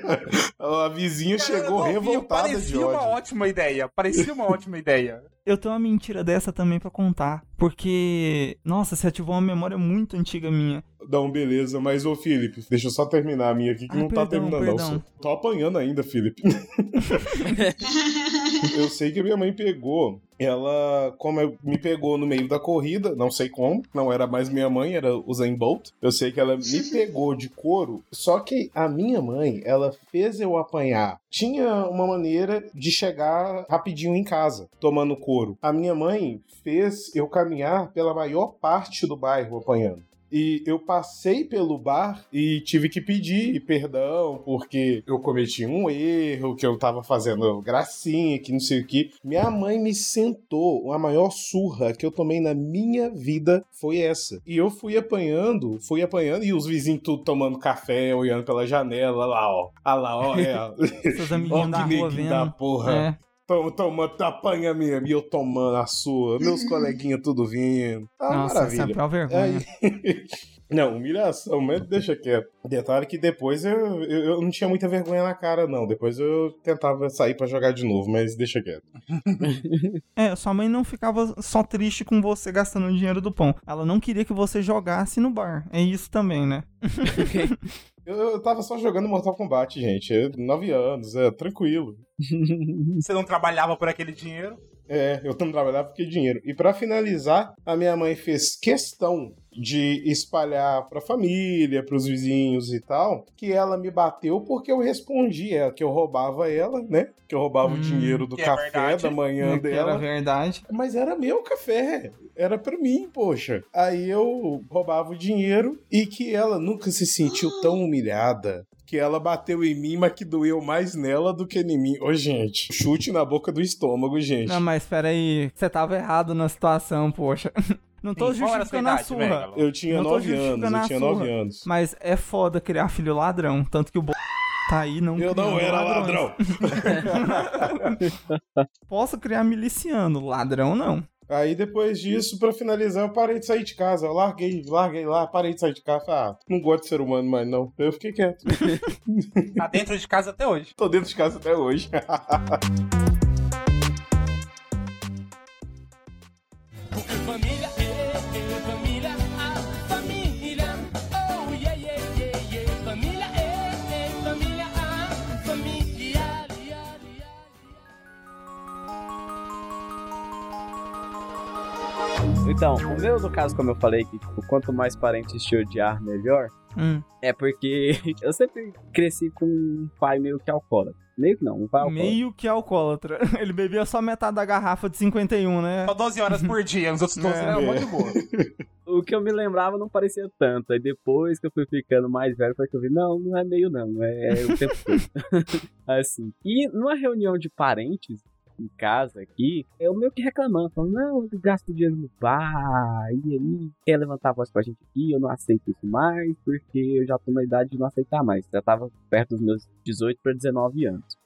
(laughs) A vizinha chegou Cara, eu não vi, revoltada de Parecia uma ódio. ótima ideia, parecia uma ótima ideia. Eu tenho uma mentira dessa também pra contar. Porque, nossa, você ativou uma memória muito antiga minha. Não, beleza, mas ô Felipe, deixa eu só terminar a minha aqui que Ai, não tá perdão, terminando, perdão. não. Tô apanhando ainda, Felipe. (laughs) eu sei que a minha mãe pegou. Ela, como me pegou no meio da corrida, não sei como, não era mais minha mãe, era o Zayn Bolt. Eu sei que ela me (laughs) pegou de couro, só que a minha mãe, ela fez eu apanhar. Tinha uma maneira de chegar rapidinho em casa, tomando couro. A minha mãe fez eu caminhar pela maior parte do bairro apanhando. E eu passei pelo bar e tive que pedir perdão porque eu cometi um erro, que eu tava fazendo gracinha, que não sei o que. Minha mãe me sentou, a maior surra que eu tomei na minha vida foi essa. E eu fui apanhando, fui apanhando, e os vizinhos tudo tomando café, olhando pela janela, lá ó. Ah lá, ó, é. ó. (laughs) Seus amiguinhos da rua vendo. da porra. É. Toma, toma, apanha mesmo. E eu tomando a sua. Meus (laughs) coleguinhas tudo vindo. Ah, Nossa, maravilha. essa é a vergonha. Aí- Não, humilhação, mas deixa quieto. Detalhe que depois eu, eu, eu não tinha muita vergonha na cara, não. Depois eu tentava sair pra jogar de novo, mas deixa quieto. (laughs) É, sua mãe não ficava só triste com você gastando o dinheiro do pão. Ela não queria que você jogasse no bar. É isso também, né? (laughs) Eu, eu tava só jogando Mortal Kombat, gente. Eu, nove anos, é tranquilo. (laughs) Você não trabalhava por aquele dinheiro? É, eu não trabalhava porque dinheiro. E pra finalizar, a minha mãe fez questão de espalhar pra família, pros vizinhos e tal, que ela me bateu porque eu respondi ela, que eu roubava ela, né? Que eu roubava o dinheiro do é café verdade. da manhã É que dela. Era verdade. Mas era meu café. Era pra mim, poxa. Aí eu roubava o dinheiro e que ela nunca se sentiu tão humilhada. Que ela bateu em mim, mas que doeu mais nela do que em mim. Ô, gente, chute na boca do estômago, gente. Não, mas peraí. Você tava errado na situação, poxa. (laughs) Não tô Sim, justificando a idade, surra. Megalo? Eu tinha Não nove anos, eu tinha nove anos. Mas é foda criar filho ladrão. Tanto que o bo... tá aí não Eu não era ladrões. ladrão. (laughs) Posso criar miliciano, ladrão não. Aí depois disso, pra finalizar, eu parei de sair de casa. Eu larguei, larguei lá, parei de sair de casa. Falei, Ah, não gosto de ser humano mais não. Eu fiquei quieto. (laughs) Tá dentro de casa até hoje. Tô dentro de casa até hoje. (laughs) Então, o meu, no caso, como eu falei, que tipo, quanto mais parentes te odiar, melhor, Hum. é porque (laughs) eu sempre cresci com um pai meio que alcoólatra. Meio que não, um pai alcoólatra. Meio que alcoólatra. (laughs) Ele bebia só metade da garrafa de 51, né? Só 12 horas por dia, os outros 12 (laughs) É. eram muito boa. O que eu me lembrava não parecia tanto. Aí depois que eu fui ficando mais velho, foi que eu vi, não, não é meio não, é, é o tempo todo. assim. E numa reunião de parentes, em casa aqui, eu meio que reclamando, falando, não, eu gasto dinheiro no bar, e aí quer levantar a voz pra gente aqui, eu não aceito isso mais, porque eu já tô na idade de não aceitar mais. Já tava perto dos meus 18 para 19 anos.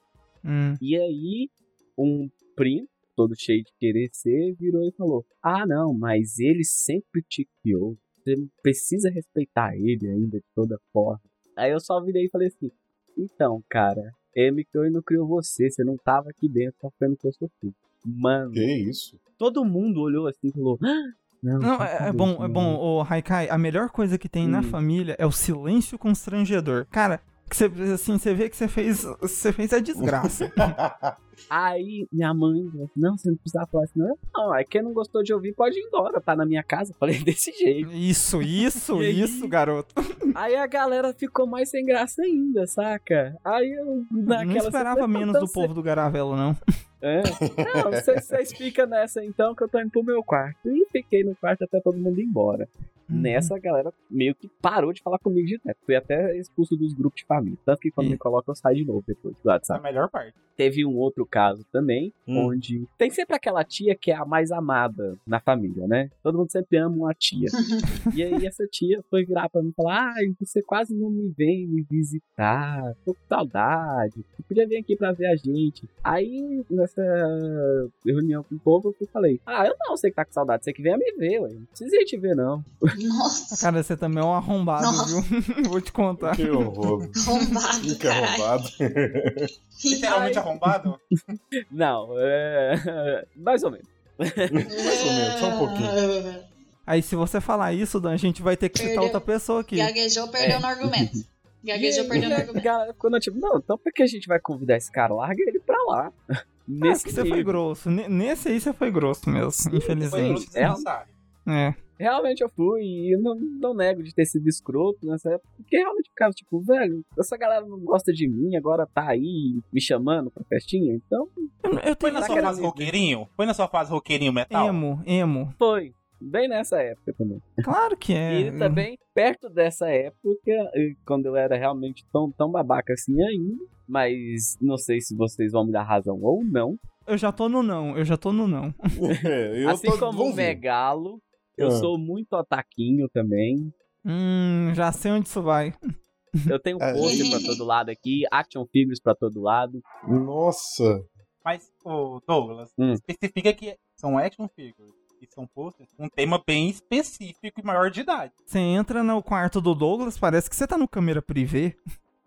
Hum. E aí, um primo, todo cheio de querer ser, virou e falou: Ah, não, mas ele sempre te criou. Você precisa respeitar ele ainda de toda forma. Aí eu só virei e falei assim: Então, cara, ele me criou e não criou você. Você não tava aqui dentro sofrendo o que eu sofri. Mano, que isso? todo mundo olhou assim e falou: "Ah, Não, Não, tá é, é bom, é não." bom, ô Haikai, a melhor coisa que tem na Hum. família é o silêncio constrangedor. Cara, que você, assim, você vê que você fez, você fez a desgraça. (laughs) Aí minha mãe falou assim, não, você não precisava falar assim, não. Não, é quem não gostou de ouvir pode ir embora, tá na minha casa. Falei (laughs) desse jeito. Isso, isso, (laughs) isso, garoto. Aí a galera ficou mais sem graça ainda, saca? Aí eu. Naquela, não esperava menos então do você- povo do Garavelo, não. É. Não, vocês ficam nessa então que eu tô indo pro meu quarto. E fiquei no quarto até todo mundo ir embora. Uhum. Nessa, a galera meio que parou de falar comigo direto. Fui até expulso dos grupos de família. Tanto que quando me colocam, eu saio de novo depois do A WhatsApp. melhor parte. Teve um outro caso também, Hum. onde tem sempre aquela tia que é a mais amada na família, né? Todo mundo sempre ama uma tia. (laughs) e aí essa tia foi virar pra mim e falar: Ai, você quase não me vem me visitar, tô com saudade, você podia vir aqui pra ver a gente. Aí, nessa reunião com o povo, eu falei: Ah, eu não sei que tá com saudade, você que venha me ver, ué. Não precisa ir te ver, não. Nossa, Cara, você também é um arrombado, Nossa. viu? (laughs) Vou te contar. Que horror. arrombado, Que arrombado. (laughs) Literalmente arrombado? Não, é. Mais ou menos. Mais ou menos, só um pouquinho. Aí, se você falar isso, Dan, a gente vai ter que citar Perdeu. outra pessoa aqui. Gaguejou, perdeu no argumento. (laughs) Gaguejou, perdeu no a argumento. galera ficou na tipo, não, então por que a gente vai convidar esse cara? Larga ele pra lá. Nesse que você foi grosso. Ne- Nesse aí você foi grosso mesmo, Foi infelizmente. desnecessário. É. Realmente eu fui e eu não, não nego de ter sido escroto nessa época, porque realmente ficava tipo, velho, essa galera não gosta de mim, agora tá aí me chamando pra festinha, então Eu, eu Foi na sua fase roqueirinho? Foi na sua fase roqueirinho metal? emo, emo. foi. Bem nessa época também. Claro que é. E também, perto dessa época, quando eu era realmente tão, tão babaca assim ainda, mas não sei se vocês vão me dar razão ou não. Eu já tô no não, eu já tô no não. É, (laughs) eu assim tô, como o. Megalo, eu Ah. sou muito otaquinho também. Hum, já sei onde isso vai. Eu tenho É. pôster pra todo lado aqui, action figures pra todo lado. Nossa. Mas, ô Douglas, Hum. especifica que são action figures. E são posters com um tema bem específico e maior de idade. Você entra no quarto do Douglas, parece que você tá no câmera privê.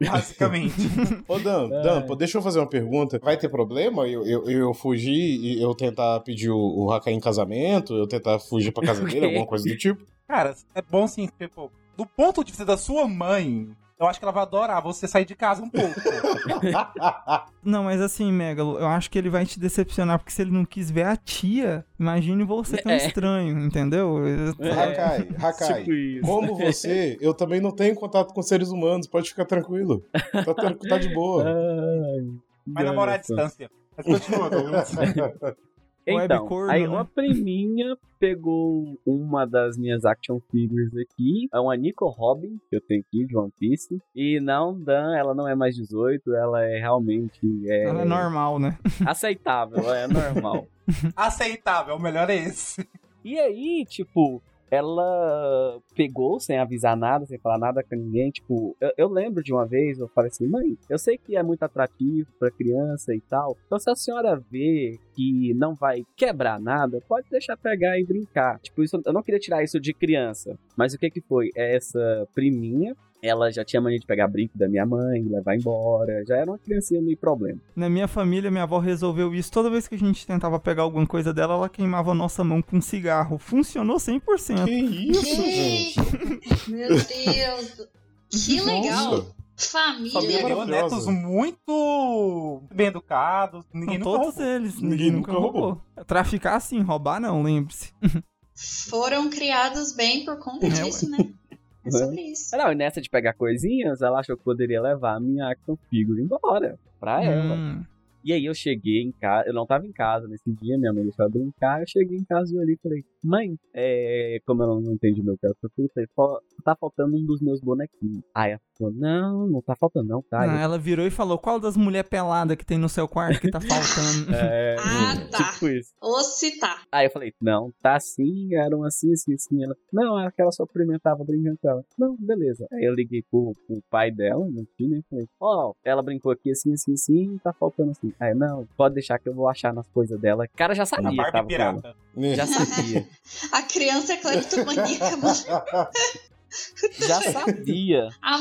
Basicamente. (laughs) Ô, Dan, É. Dan, pô, deixa eu fazer uma pergunta. Vai ter problema eu, eu, eu fugir e eu tentar pedir o, o Hakai em casamento? Eu tentar fugir pra casa (laughs) dele, alguma coisa do tipo? Cara, é bom sim, pô, do ponto de vista da sua mãe, eu acho que ela vai adorar você sair de casa um pouco. (laughs) Não, mas assim, Megalo, eu acho que ele vai te decepcionar, porque se ele não quis ver a tia, imagine você tão É. estranho, entendeu? Hakai, Hakai. Tipo. Como você, eu também não tenho contato com seres humanos, pode ficar tranquilo. Tá, tá de boa. (laughs) Ai, Vai namorar à distância. Mas continua, (laughs) Então, corno, aí né? uma priminha pegou uma das minhas action figures aqui, é uma Nico Robin, que eu tenho aqui, de One Piece, e não, Dan, ela não é mais 18, ela é realmente é, Ela é normal, né? (laughs) aceitável, é normal. Aceitável, o melhor é esse. E aí, tipo, ela pegou sem avisar nada, sem falar nada com ninguém. Tipo, eu, eu lembro de uma vez, eu falei assim, mãe, eu sei que é muito atrativo pra criança e tal. Então, se a senhora vê que não vai quebrar nada, pode deixar pegar e brincar. Tipo, isso, eu não queria tirar isso de criança. Mas o que que foi? Essa priminha, ela já tinha mania de pegar brinco da minha mãe, levar embora. Já era uma criancinha meio problema. Na minha família, minha avó resolveu isso. Toda vez que a gente tentava pegar alguma coisa dela, ela queimava a nossa mão com cigarro. Funcionou 100%. Que isso, gente? Meu Deus. Que legal. Nossa. Família. Família netos muito bem educados. Ninguém nunca todos roubou. eles. Ninguém Ninguém, nunca nunca roubou. Traficar sim, roubar não, lembre-se. Foram criados bem por conta É, disso, né? É sobre isso. Não, e nessa de pegar coisinhas, ela achou que poderia levar a minha action figure embora. Pra ela. Hum. E aí eu cheguei em casa, eu não tava em casa nesse dia, minha mãe deixou eu brincar, eu cheguei em casa e olhei e falei, mãe, é, como eu não, não entendi meu caso, eu falei, "Fal- tá faltando um dos meus bonequinhos. Aí ela falou, não, não tá faltando não, tá? Não, Eu, ela virou e falou: qual das mulheres peladas que tem no seu quarto que tá faltando? (laughs) é, Ah, tá. tipo isso. Ou se tá. Aí eu falei, não, tá assim, eram assim, assim, assim. Ela, não, é que ela só experimentava brincando com ela. Não, beleza. Aí eu liguei pro, pro pai dela, no filho, e falei, ó, ela brincou aqui assim, assim, assim, tá faltando assim. Aí, não, pode deixar que eu vou achar nas coisas dela. O cara já A sabia tava Barbie ela. pirata. Já sabia. A criança é cleptomaníaca, mano. (laughs) já sabia. A-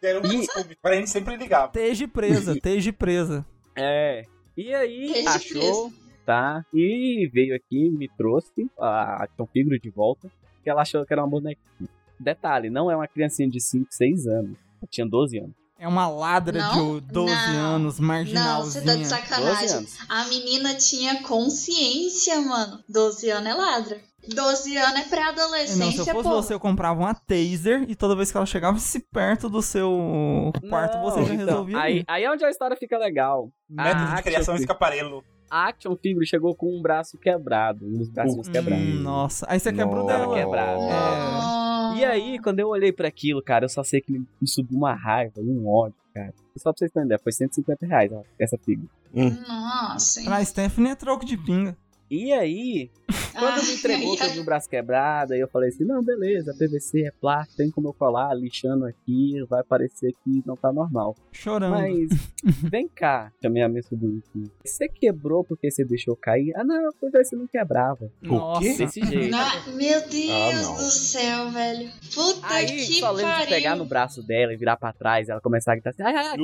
Deram um E- desculpe, pra gente sempre ligava. Esteja presa, esteja presa. É. E aí, Desde achou, tá? E veio aqui, me trouxe a action figure de volta, que ela achou que era uma bonequinha. Detalhe, não é uma criancinha de 5, 6 anos. Ela tinha 12 anos. É uma ladra Não, de 12 não, anos, Não, você tá de marginalzinha. 12 sacanagem. A menina tinha consciência, mano. 12 anos é ladra. 12 anos é Não, se pré-adolescência, eu fosse pô. você, eu comprava uma taser e toda vez que ela chegava se perto do seu quarto, Não, você já então, resolvia. Aí, aí é onde a história fica legal. Método Ah, de criação action escaparelo. A action figure chegou com um braço quebrado, um dos bracinhos Hum, quebrados. Nossa, aí você quebrou dela. Quebrado. Ah. E aí, quando eu olhei pra aquilo, cara, eu só sei que me subiu uma raiva, um ódio, cara. Só pra vocês terem ideia, foi 150 reais ó, essa figure. Nossa. hein? Pra Stephanie é troco de pinga. E aí, quando me Ai, entregou vi o braço quebrado, aí eu falei assim, não, beleza, PVC é plástico, tem como eu colar, lixando aqui, vai parecer que não tá normal. Chorando. Mas, (laughs) vem cá, chamei a minha sobrinha aqui. Você quebrou porque você deixou cair? Ah, não, ver se não quebrava. Nossa. quê? Desse jeito. Na- Meu Deus Ah, do céu, velho. Puta Aí, que só lembro pariu. de pegar no braço dela e virar pra trás, ela começar a gritar assim, ai, ai, ai,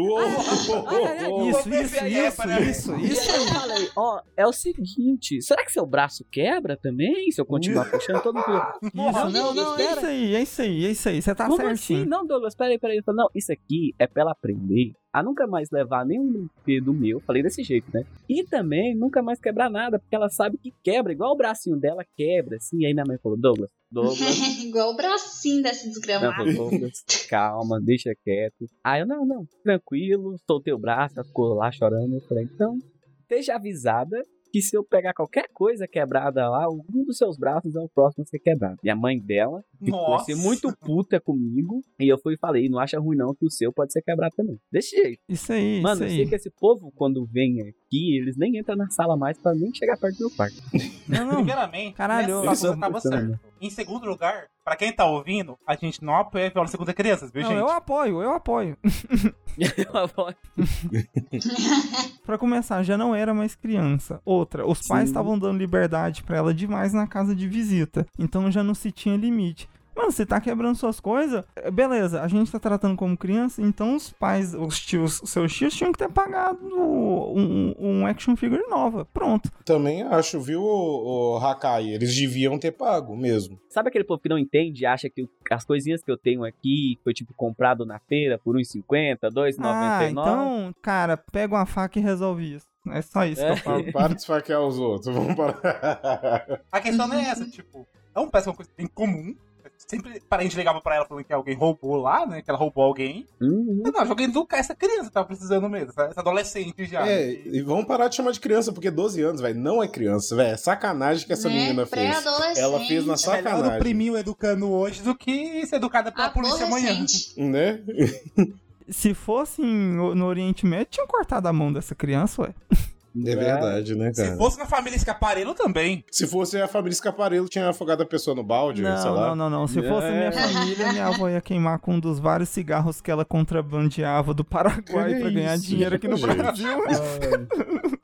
Isso, isso, isso, isso, E aí eu falei, ó, é o seguinte, será que seu braço quebra também se eu continuar puxando todo mundo? Isso, não, não, é isso aí, é isso aí, é isso aí. Você tá Como certinho. assim? Não, Douglas, peraí, peraí. Eu falei, não, isso aqui é pra ela aprender a nunca mais levar nenhum brinquedo meu, falei desse jeito, né? E também nunca mais quebrar nada, porque ela sabe que quebra, igual o bracinho dela quebra, assim. E aí minha mãe falou, Douglas, Douglas. (laughs) Igual o bracinho dessa Não, desgramada. falou, Douglas, calma, deixa quieto. Aí eu, não, não, tranquilo, soltei o braço, ela ficou lá chorando. Eu falei, então, esteja avisada que se eu pegar qualquer coisa quebrada lá, um dos seus braços é o próximo a ser quebrado. E a mãe dela ficou Nossa. assim, muito puta comigo. E eu fui e falei, não acha ruim não que o seu pode ser quebrado também. Desse jeito. Isso aí, Mano, isso eu aí. sei que esse povo, quando vem aqui, eles nem entram na sala mais pra nem chegar perto do meu quarto. (laughs) Não, não. Primeiramente, Caralho, nessa é tava certo. Em segundo lugar, pra quem tá ouvindo, a gente não apoia a violência segunda crianças, viu, Não, gente? eu apoio, eu apoio. (laughs) (laughs) Pra começar, já não era mais criança. Outra, os pais Sim. estavam dando liberdade pra ela demais na casa de visita. Então já não se tinha limite. Mano, você tá quebrando suas coisas? é, Beleza, a gente tá tratando como criança, então os pais, os tios, seus tios tinham que ter pagado um, um action figure nova. Pronto. Também acho, viu, o, Hakai? Eles deviam ter pago mesmo. Sabe aquele povo que não entende e acha que o- as coisinhas que eu tenho aqui foi tipo comprado na feira por 1,50, 2,99? Ah, então, cara, pega uma faca e resolve isso. É só isso que eu falo. (laughs) Para de esfaquear os outros. Vamos parar. A questão não é essa, tipo, é um parece uma coisa em comum. Sempre parente ligava pra ela falando que alguém roubou lá, né? Que ela roubou alguém. Uhum. Eu, Não, joguei educar essa criança que tava precisando mesmo, essa, essa adolescente já. É, e vamos parar de chamar de criança, porque 12 anos, velho, não é criança, velho. É sacanagem que essa Né? menina fez. Ela fez na É melhor o sacanagem. priminho educando hoje do que ser educada pela polícia amanhã. Né? (laughs) Se fosse no Oriente Médio, tinham cortado a mão dessa criança, ué. É verdade, né, cara? Se fosse na família Escaparelo também. Se fosse a família Escaparelo, tinha afogado a pessoa no balde, sei Não, lá. não, não, não. Se fosse minha família, minha avó ia queimar com um dos vários cigarros que ela contrabandeava do Paraguai Que pra ganhar dinheiro aqui no gente? Brasil. (laughs)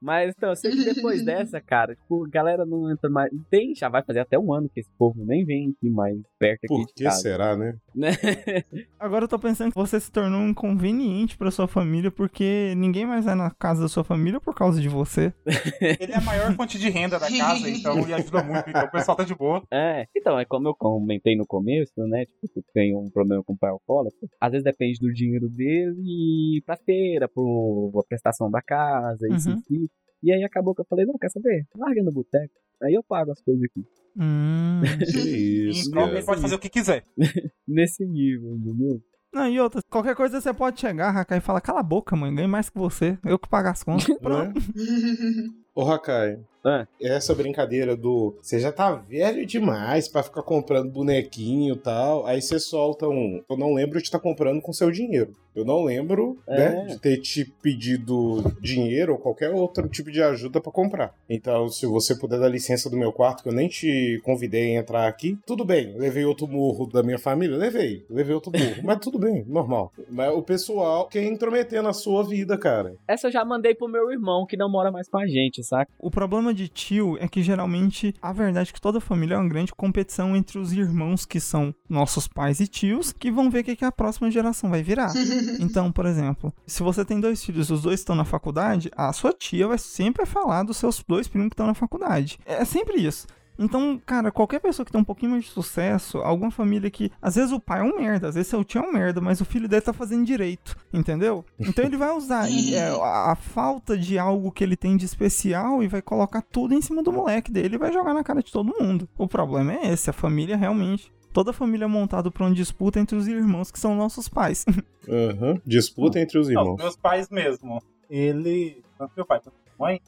Mas então, eu sei que depois dessa, (laughs) cara, tipo, a galera não entra mais. Tem, já vai fazer até um ano que esse povo nem vem aqui mais perto aqui Por de que casa. será, né? Né? (laughs) Agora eu tô pensando que você se tornou inconveniente pra sua família porque ninguém mais vai na casa da sua família por causa de você. (laughs) Ele é a maior fonte de renda da casa, então ele ajuda muito. Então o pessoal tá de boa. É, então, é como eu comentei no começo, né? Tipo, eu tenho um problema com o pai alcoólatra. Às vezes depende do dinheiro dele e pra feira, por a prestação da casa, isso Uhum. e. E aí acabou que eu falei, não, quer saber? Larga no boteco. Aí eu pago as coisas aqui. Hum. (laughs) Que isso, cara. pode fazer o que quiser. (laughs) Nesse nível, entendeu? Não, e outra, qualquer coisa você pode chegar, Rakai, e falar, cala a boca, mãe, ganho mais que você. Eu que pago as contas. Pronto. Né? Ô, Hakai, Ah. essa brincadeira do você já tá velho demais pra ficar comprando bonequinho e tal, aí você solta um. Eu não lembro de estar comprando com seu dinheiro. Eu não lembro, É. né, de ter te pedido dinheiro ou qualquer outro tipo de ajuda pra comprar. Então, se você puder dar licença do meu quarto, que eu nem te convidei a entrar aqui, tudo bem. Levei outro murro da minha família? Levei. Levei outro murro. (laughs) Mas tudo bem, normal. Mas o pessoal quer intrometer na sua vida, cara. Essa eu já mandei pro meu irmão, que não mora mais com a gente, saca? O problema de tio é que geralmente a verdade é que toda família é uma grande competição entre os irmãos que são nossos pais e tios, que vão ver o que, que a próxima geração vai virar. (laughs) Então, por exemplo, se você tem dois filhos e os dois estão na faculdade, a sua tia vai sempre falar dos seus dois primos que estão na faculdade. É sempre isso. Então, cara, qualquer pessoa que tem um pouquinho mais de sucesso, alguma família que. Às vezes o pai é um merda, às vezes seu tio é um merda, mas o filho dele tá fazendo direito, entendeu? Então ele vai usar (laughs) é, a, a falta de algo que ele tem de especial e vai colocar tudo em cima do moleque dele e vai jogar na cara de todo mundo. O problema é esse, a família realmente. Toda família é montada pra uma disputa entre os irmãos que são nossos pais. (laughs) Aham. Disputa entre os Não, irmãos. meus pais mesmo. Ele. Tanto meu pai quanto minha mãe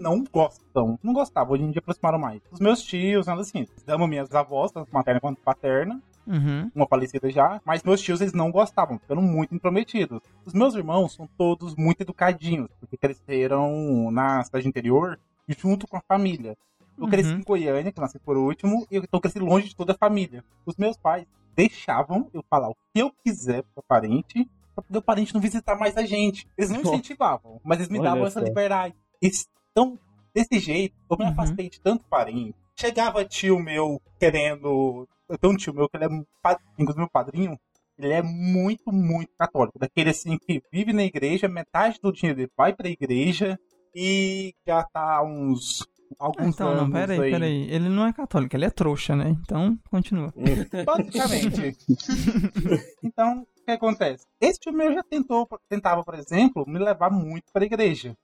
não gostam. Não gostavam, hoje em dia aproximaram mais. Os meus tios, nada assim. Amo minhas avós, tanto materna quanto paterna. Uhum. Uma falecida já. Mas meus tios, eles não gostavam, ficando muito intrometidos. Os meus irmãos são todos muito educadinhos, porque cresceram na cidade interior junto com a família. Eu cresci Uhum. em Goiânia, que nasci por último, e eu cresci longe de toda a família. Os meus pais deixavam eu falar o que eu quiser pro parente, pra poder o parente não visitar mais a gente. Eles não (laughs) incentivavam, mas eles me Olha davam essa liberdade. Eles- Então, desse jeito, eu me Uhum. afastei de tanto parente. Chegava tio meu querendo. Eu tenho um tio meu que ele é um padrinho, meu padrinho. Ele é muito, muito católico. Daquele assim que vive na igreja, metade do dinheiro dele vai pra igreja e já tá uns. Alguns Então, não, anos peraí, aí. peraí. Ele não é católico, ele é trouxa, né? Então, continua. Basicamente. (laughs) então, o que que acontece? Esse tio meu já tentou, tentava, por exemplo, me levar muito pra igreja.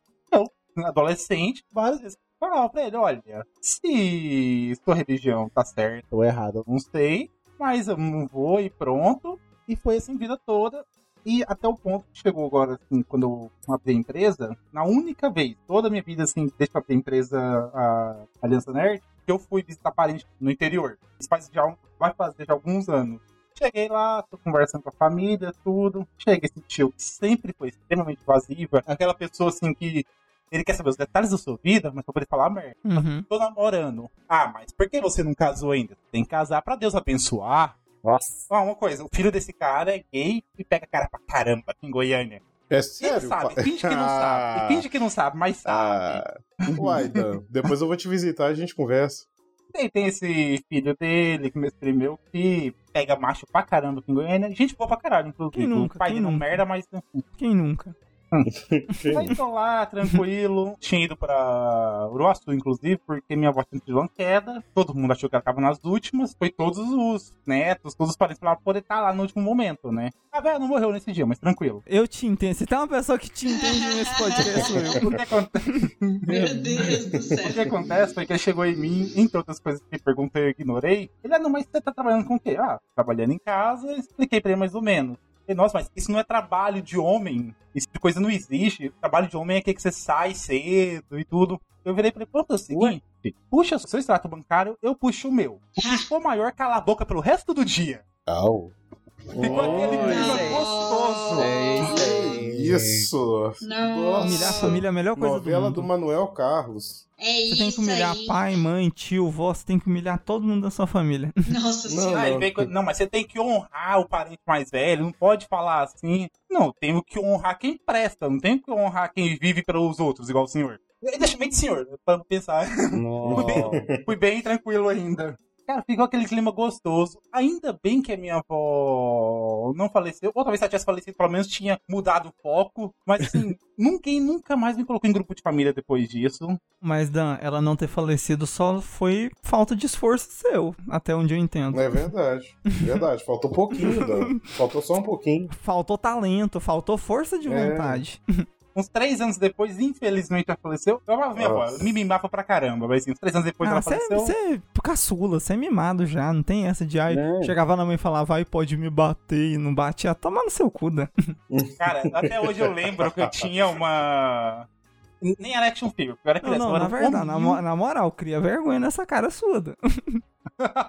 (laughs) Adolescente, várias vezes falava pra ele, olha, se sua religião tá certa ou errada, eu não sei, mas eu não vou e pronto. E foi assim a vida toda. E até o ponto que chegou agora, assim, quando eu abri a empresa, na única vez, toda a minha vida, assim, desde que eu abri a empresa, a Aliança Nerd, que eu fui visitar parente no interior. Isso faz já, vai fazer já alguns anos. Cheguei lá, tô conversando com a família, tudo. Chega esse tio que sempre foi extremamente invasiva. Aquela pessoa, assim, que ele quer saber os detalhes da sua vida, mas pra poder falar merda. Uhum. Tô namorando. Ah, mas por que você não casou ainda? Tem que casar pra Deus abençoar. Nossa. Ah, uma coisa, o filho desse cara é gay e pega cara pra caramba aqui em Goiânia. É Ele sério? sabe, pai? finge que não sabe. Ele (laughs) finge que não sabe, mas sabe. Ah, uai, Dan, depois eu vou te visitar e a gente conversa. Tem, tem esse filho dele que me exprimeu que pega macho pra caramba aqui em Goiânia. Gente boa pra caralho, inclusive. Quem nunca, O pai quem dele não merda, mas. Quem nunca? (laughs) Aí tô lá, tranquilo. Tinha ido pra Uruaçu, inclusive, porque minha avó tinha tido uma queda. Todo mundo achou que ela tava nas últimas. Foi todos os netos, todos os parentes pra poder estar lá no último momento, né? A velha não morreu nesse dia, mas tranquilo. Eu te entendo. Se tem uma pessoa que te entende nesse podcast, sou (laughs) eu. O que, acontece, (laughs) Meu Deus do o céu. que acontece foi que ele chegou em mim, entre outras coisas que perguntei, eu ignorei. Ele, ah, não, mas você tá trabalhando com o quê? Ah, trabalhando em casa, expliquei pra ele mais ou menos. Falei, Nossa, mas isso não é trabalho de homem. Isso de coisa não existe. Trabalho de homem é aquele que você sai cedo e tudo. Eu virei pra ele, pronto, é o seguinte, puxa o seu extrato bancário, eu puxo o meu. O que for maior, cala a boca pelo resto do dia. Au. Ficou aquele clima gostoso. Isso. Não. Humilhar a família é a melhor coisa do Novela mundo. do Manuel Carlos. É Você isso tem que humilhar aí. pai, mãe, tio, vó, você tem que humilhar todo mundo da sua família. (laughs) Nossa Não, senhora. Com- não, mas você tem que honrar o parente mais velho, não pode falar assim. Não, tenho que honrar quem presta, não tenho que honrar quem vive pelos outros, igual o senhor. Deixa bem de senhor, pra pensar. (laughs) Fui bem, fui bem tranquilo ainda. Cara, ficou aquele clima gostoso. Ainda bem que a minha avó não faleceu. Ou talvez se ela tivesse falecido, pelo menos tinha mudado o foco. Mas assim, (laughs) ninguém nunca mais me colocou em grupo de família depois disso. Mas, Dan, ela não ter falecido só foi falta de esforço seu, até onde eu entendo. É verdade. Verdade. Faltou um pouquinho, Dan. (laughs) Faltou só um pouquinho. Faltou talento, faltou força de É. (laughs) Uns três anos depois, infelizmente, ela faleceu. Eu amava minha avó, me mimava pra caramba, mas assim, uns três anos depois ah, ela você faleceu. é caçula, você é mimado já, não tem essa de ai, Não. chegava na mãe e falava, vai, pode me bater e não bate, ah, toma no seu cu, Dan. (laughs) Cara, até hoje eu lembro que eu tinha uma. Nem era action figure, eu era Não, criança. não, era na verdade, na, na moral, cria vergonha nessa cara sua, Dan.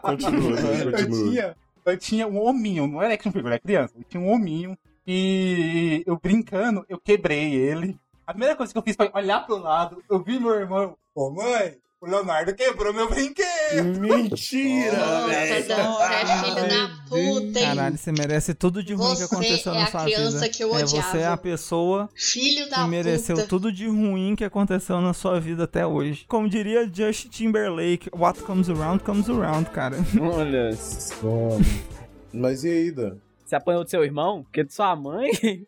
Continua, Dan, (laughs) Eu continua. tinha, eu tinha um hominho, não era action figure, era criança. Eu tinha um hominho e eu brincando, eu quebrei ele. A primeira coisa que eu fiz foi olhar pro lado, eu vi meu irmão. Ô mãe, o Leonardo quebrou meu brinquedo. (laughs) Mentira! Velho. Você é filho da puta, hein? Caralho, você merece tudo de ruim que Você aconteceu é na a sua criança vida. que eu é, você é a odiava. pessoa Filho da que mereceu puta. tudo de ruim que aconteceu na sua vida até hoje. Como diria Justin Timberlake, what comes around comes around, cara. Olha só. Mas e aí, Dan? Você apanhou do seu irmão? Porque de sua mãe? (laughs)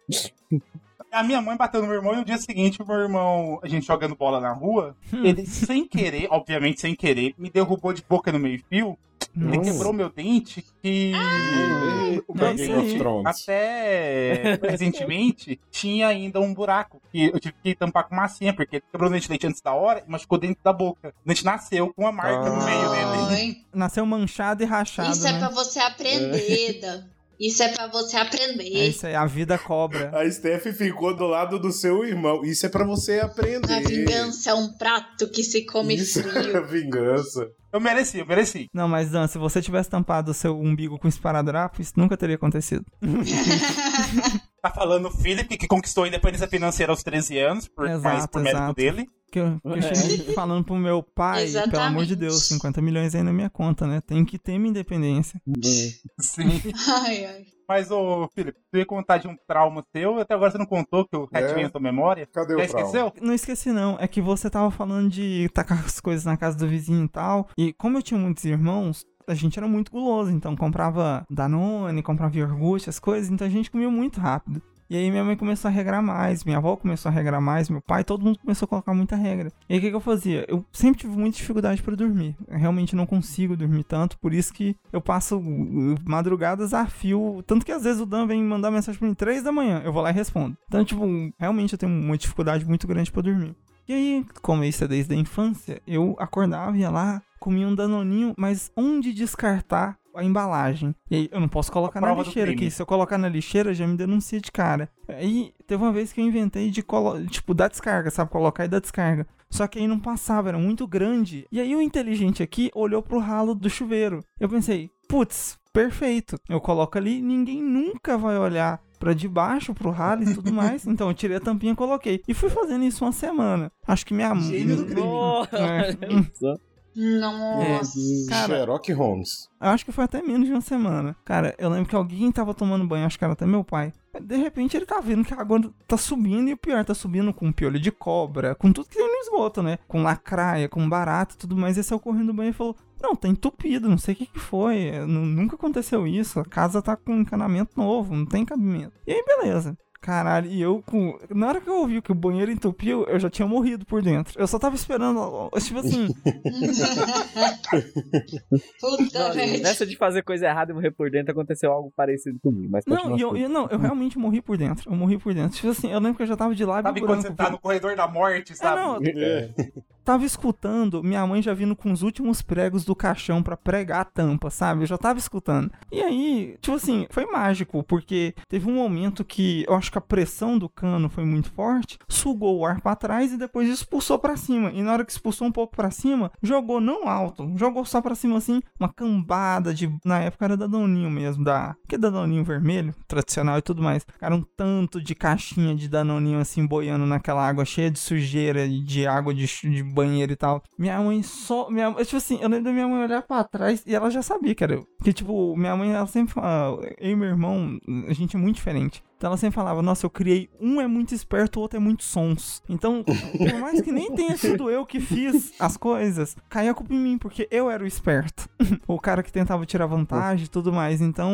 A minha mãe bateu no meu irmão e no dia seguinte, o meu irmão, a gente jogando bola na rua, Hum. ele, sem querer, obviamente sem querer, me derrubou de boca no meio-fio. Ele quebrou meu dente que o meu é. Thrones. até recentemente tinha ainda um buraco que eu tive que tampar com massinha, porque ele quebrou o dente de leite antes da hora e machucou dentro da boca. O dente nasceu com uma marca no meio dele. Nasceu manchado e rachado, Isso é né? pra você aprender, Dan. Isso é pra você É aprender. isso aí, a vida cobra. A Steph ficou do lado do seu irmão. Isso é pra você aprender. A vingança é um prato que se come Isso é frio. vingança. Eu mereci, eu mereci. Não, mas Dan, se você tivesse tampado o seu umbigo com esparadrapo, isso nunca teria acontecido. (laughs) (laughs) Tá falando o Felipe, que conquistou a independência financeira aos 13 anos, por, mais Exato, por mérito exato. dele. Que eu, que eu cheguei (laughs) falando pro meu pai, Exatamente. pelo amor de Deus, 50 milhões aí na minha conta, né? Tem que ter minha independência. Sim. (laughs) Ai, ai. Mas, ô, Felipe, tu ia contar de um trauma seu, até agora você não contou que o É. retinho na tua memória. Cadê Já o trauma? esqueceu? Não esqueci, não. É que você tava falando de tacar as coisas na casa do vizinho e tal. E como eu tinha muitos irmãos, a gente era muito guloso. Então comprava Danone, comprava iogurte, as coisas. Então a gente comia muito rápido. E aí minha mãe começou a regrar mais, minha avó começou a regrar mais, meu pai, todo mundo começou a colocar muita regra. E aí o que, que eu fazia? Eu sempre tive muita dificuldade para dormir. Eu realmente não consigo dormir tanto, por isso que eu passo uh, madrugadas a fio. Tanto que às vezes o Dan vem mandar mensagem pra mim 3 da manhã, eu vou lá e respondo. Então, tipo, realmente eu tenho uma dificuldade muito grande para dormir. E aí, como isso é desde a infância, eu acordava, ia lá, comia um danoninho, mas onde descartar a embalagem? E aí, eu não posso colocar na lixeira aqui. Se eu colocar na lixeira, já me denuncia de cara. Aí, teve uma vez que eu inventei de, tipo, dar descarga, sabe? Colocar e dar descarga. Só que aí não passava, era muito grande. E aí o inteligente aqui olhou pro ralo do chuveiro. Eu pensei, putz, perfeito. Eu coloco ali, ninguém nunca vai olhar pra debaixo, pro ralo e tudo mais. Então eu tirei a tampinha e coloquei. E fui fazendo isso uma semana. Acho que minha mãe. Gênio do crime. É. Nossa. Cara, Sherlock Holmes. eu acho que foi até menos de uma semana. Cara, eu lembro que alguém tava tomando banho, acho que era até meu pai. De repente ele tá vendo que a água tá subindo e o pior, tá subindo com piolho de cobra, com tudo que tem no esgoto, né? Com lacraia, com barata e tudo mais. E saiu correndo do banho e falou: Não, tá entupido, não sei o que que foi. nu- Nunca aconteceu isso. A casa tá com encanamento novo, não tem cabimento. E aí, beleza. Caralho, e eu com. Na hora que eu ouvi que o banheiro entupiu, eu já tinha morrido por dentro. Eu só tava esperando. Tipo assim. (laughs) Puta merda. Nessa de fazer coisa errada e morrer por dentro, aconteceu algo parecido comigo. Mas Não, e eu, assim. e não, eu realmente morri por dentro. Eu morri por dentro. Tipo assim, eu lembro que eu já tava de lábio Sabe quando você tá no corredor da morte, sabe? não, (laughs) É. tava escutando minha mãe já vindo com os últimos pregos do caixão pra pregar a tampa, sabe? Eu já tava escutando. E aí, tipo assim, foi mágico, porque teve um momento que eu acho que a pressão do cano foi muito forte, sugou o ar pra trás e depois expulsou pra cima. E na hora que expulsou um pouco pra cima, jogou não alto, jogou só pra cima assim, uma cambada de. Na época era da Danoninho mesmo, da. Que é Danoninho vermelho, tradicional e tudo mais. Era um tanto de caixinha de Danoninho assim boiando naquela água cheia de sujeira de água de, de banheiro e tal. Minha mãe só. Minha, tipo assim, eu lembro da minha mãe olhar pra trás e ela já sabia que era eu. Que tipo, minha mãe, ela sempre fala. Eu e meu irmão, a gente é muito diferente. Então ela sempre falava, nossa, eu criei um é muito esperto, o outro é muito sons. Então, por mais que nem tenha sido eu que fiz as coisas, caía a culpa em mim, porque eu era o esperto. (laughs) o cara que tentava tirar vantagem e tudo mais. Então,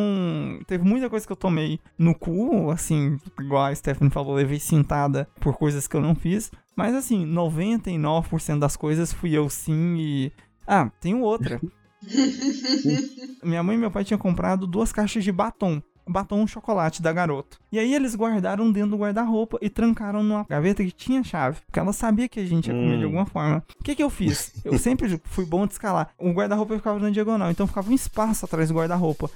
teve muita coisa que eu tomei no cu, assim, igual a Stephanie falou, levei cintada por coisas que eu não fiz. Mas assim, 99% das coisas fui eu sim e. Ah, tem outra. (laughs) Minha mãe e meu pai tinham comprado duas caixas de batom. Batom chocolate da garoto. E aí eles guardaram dentro do guarda-roupa e trancaram numa gaveta que tinha chave. Porque ela sabia que a gente ia comer Hum. de alguma forma. O que que eu fiz? (laughs) Eu sempre fui bom de escalar. O guarda-roupa ficava na diagonal, então ficava um espaço atrás do guarda-roupa.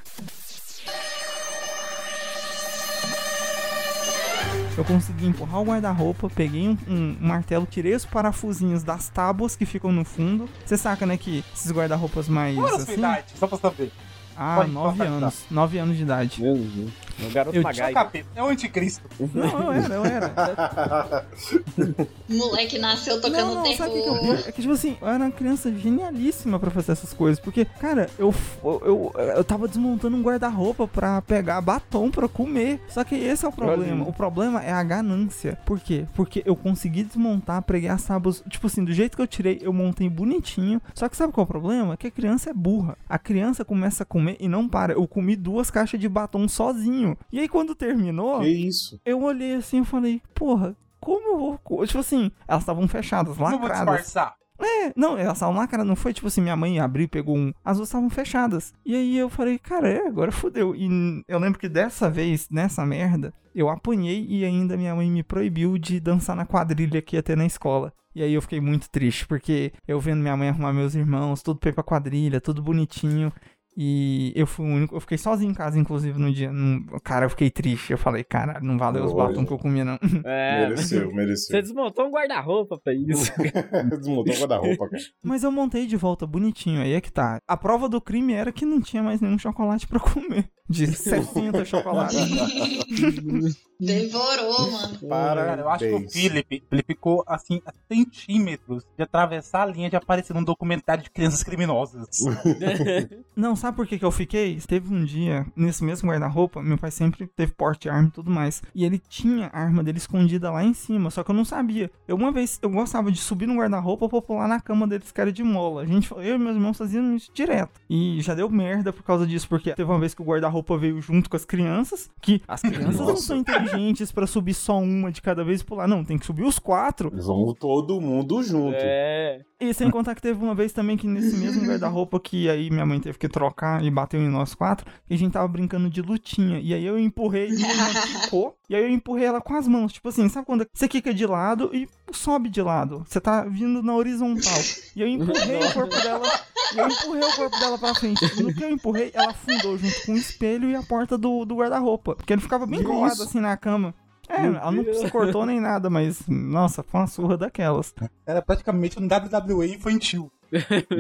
Eu consegui empurrar o guarda-roupa, peguei um, um martelo, tirei os parafusinhos das tábuas que ficam no fundo. Você saca, né, que esses guarda-roupas mais. Qual a sua assim, idade? Só pra saber. Ah, Pode nove anos. Nove anos de idade. Meu Deus. É o garoto Eu o Magai. capeta, é o anticristo. (laughs) Não, eu era, eu era. Moleque nasceu tocando Não, não, sabe o que, que é? É que, tipo assim, eu era uma criança genialíssima pra fazer essas coisas. Porque, cara, eu, eu, eu, eu tava desmontando um guarda-roupa pra pegar batom pra comer. Só que esse é o problema. O problema é a ganância. Por quê? Porque eu consegui desmontar, preguei as tábuas. Tipo assim, do jeito que eu tirei, eu montei bonitinho. Só que sabe qual é o problema? Que a criança é burra. A criança começa a comer e não para. Eu comi duas caixas de batom sozinho. E aí, quando terminou Que isso? eu olhei assim e falei, porra, como eu vou. co-" Tipo assim, elas estavam fechadas, Não vou lacradas. disfarçar. É, não, elas estavam lacradas, não foi tipo assim, minha mãe abriu e pegou um. As duas estavam fechadas. E aí eu falei, cara, é, agora fodeu. E eu lembro que dessa vez, nessa merda, eu apanhei e ainda minha mãe me proibiu de dançar na quadrilha que ia ter na escola. E aí eu fiquei muito triste, porque eu vendo minha mãe arrumar meus irmãos, tudo pra ir pra quadrilha, tudo bonitinho. E eu fui o único, eu fiquei sozinho em casa, inclusive, no dia. Não- cara, eu fiquei triste. Eu falei, cara, não valeu os batom que eu comia, não. (laughs) É, (laughs) Mereceu, Você mereceu. desmontou um guarda-roupa pra isso. (laughs) Desmontou o guarda-roupa, cara. Mas eu montei de volta bonitinho, aí é que tá. A prova do crime era que não tinha mais nenhum chocolate pra comer. De 60 chocolates. Devorou, mano. Cara, eu acho que o. Philip, ele ficou assim, a centímetros de atravessar a linha de aparecer num documentário de crianças criminosas. Não, sabe por que, que eu fiquei? Teve um dia, nesse mesmo guarda-roupa, meu pai sempre teve porte de arma e tudo mais. E ele tinha a arma dele escondida lá em cima, só que eu não sabia. Eu uma vez, eu gostava de subir no guarda-roupa pra pular na cama deles, que era de mola. A gente, eu e meus irmãos fazíamos isso direto. E já deu merda por causa disso, porque teve uma vez que o guarda-roupa veio junto com as crianças, que as crianças não Nossa. são inteligentes pra subir só uma de cada vez e pular. Não, tem que subir os quatro. Eles vão todo mundo junto. É. E sem contar que teve uma vez também que nesse mesmo guarda-roupa que aí minha mãe teve que trocar e bateu em nós quatro, que a gente tava brincando de lutinha. E aí eu empurrei e irmã quicou, (laughs) e aí eu empurrei ela com as mãos. Tipo assim, sabe quando você quica de lado e sobe de lado? Você tá vindo na horizontal. E eu empurrei o corpo dela. E eu empurrei o corpo dela pra frente. No que eu empurrei, ela afundou junto com o espelho e a porta do, do guarda-roupa. Porque ele ficava bem colado assim na cama. É, Meu ela não Deus. se cortou nem nada, mas nossa, foi uma surra daquelas. Era praticamente um WWE infantil.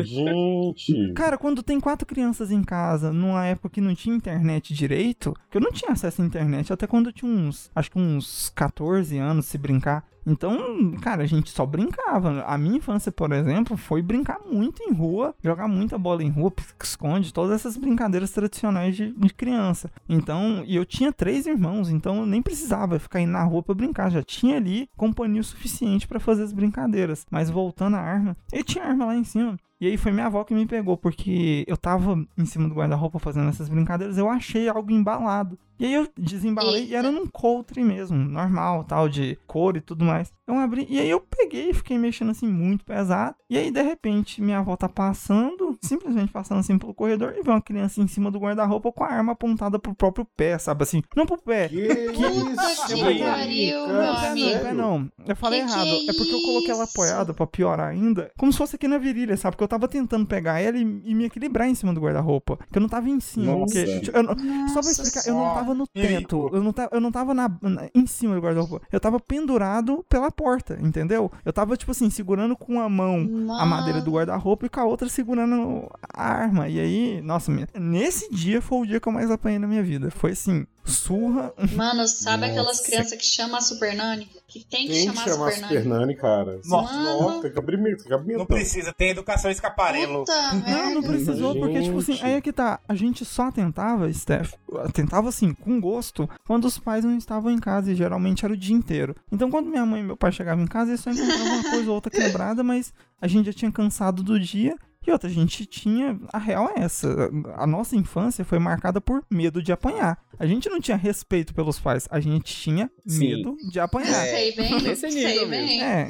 Gente. Cara, quando tem quatro crianças em casa, numa época que não tinha internet direito, que eu não tinha acesso à internet até quando eu tinha uns, acho que uns 14 anos se brincar. Então, cara, a gente só brincava. A minha infância, por exemplo, foi brincar muito em rua, jogar muita bola em rua, esconde, todas essas brincadeiras tradicionais de, de criança. Então, e eu tinha três irmãos, então eu nem precisava ficar indo na rua pra brincar, já tinha ali companhia o suficiente pra fazer as brincadeiras. Mas voltando à arma, eu tinha arma lá em cima. E aí foi minha avó que me pegou, porque eu tava em cima do guarda-roupa fazendo essas brincadeiras, eu achei algo embalado. E aí eu desembalei e era num coldre mesmo, normal, tal, de couro e tudo mais. Eu abri, e aí eu peguei e fiquei mexendo assim muito pesado. E aí, de repente, minha avó tá passando, simplesmente passando assim pelo corredor, e vê uma criança em cima do guarda-roupa com a arma apontada pro próprio pé, sabe assim? Não pro pé. Que isso, que pariu, meu Não, amigo. pé não. Eu falei Que que errado. é É, porque eu coloquei ela isso? apoiada pra piorar ainda. Como se fosse aqui na virilha, sabe? Porque eu tava tentando pegar ela e, e me equilibrar em cima do guarda-roupa. Que eu não tava em cima. Nossa. Porque, eu não- só pra explicar, eu não tava no teto. Eu não, tava, eu não tava na, na- em cima do guarda-roupa. Eu tava pendurado pela porta, entendeu? Eu tava, tipo assim, segurando com a mão a madeira do guarda-roupa e com a outra segurando a arma. E aí, nossa, minha- nesse dia foi o dia que eu mais apanhei na minha vida. Foi assim, surra. Mano, sabe aquelas Nossa. crianças que chamam a Super Nani? Que tem que Tem que chamar a chamar Super Super Nani. Cara. Nossa. Nossa, tem que abrir, tem que abrir Não precisa, tem educação escaparelo. Puta Não, não merda. precisou, porque, tipo assim, Gente. aí é que tá. A gente só tentava, Steph, tentava assim, com gosto, quando os pais não estavam em casa, e geralmente era o dia inteiro. Então, quando minha mãe e meu pai chegavam em casa, eles só encontravam uma coisa ou outra quebrada, mas a gente já tinha cansado do dia. E outra, a gente tinha. A real é essa. A nossa infância foi marcada por medo de apanhar. A gente não tinha respeito pelos pais, a gente tinha Sim. medo de apanhar. Sei bem, Nesse sei nível bem. É,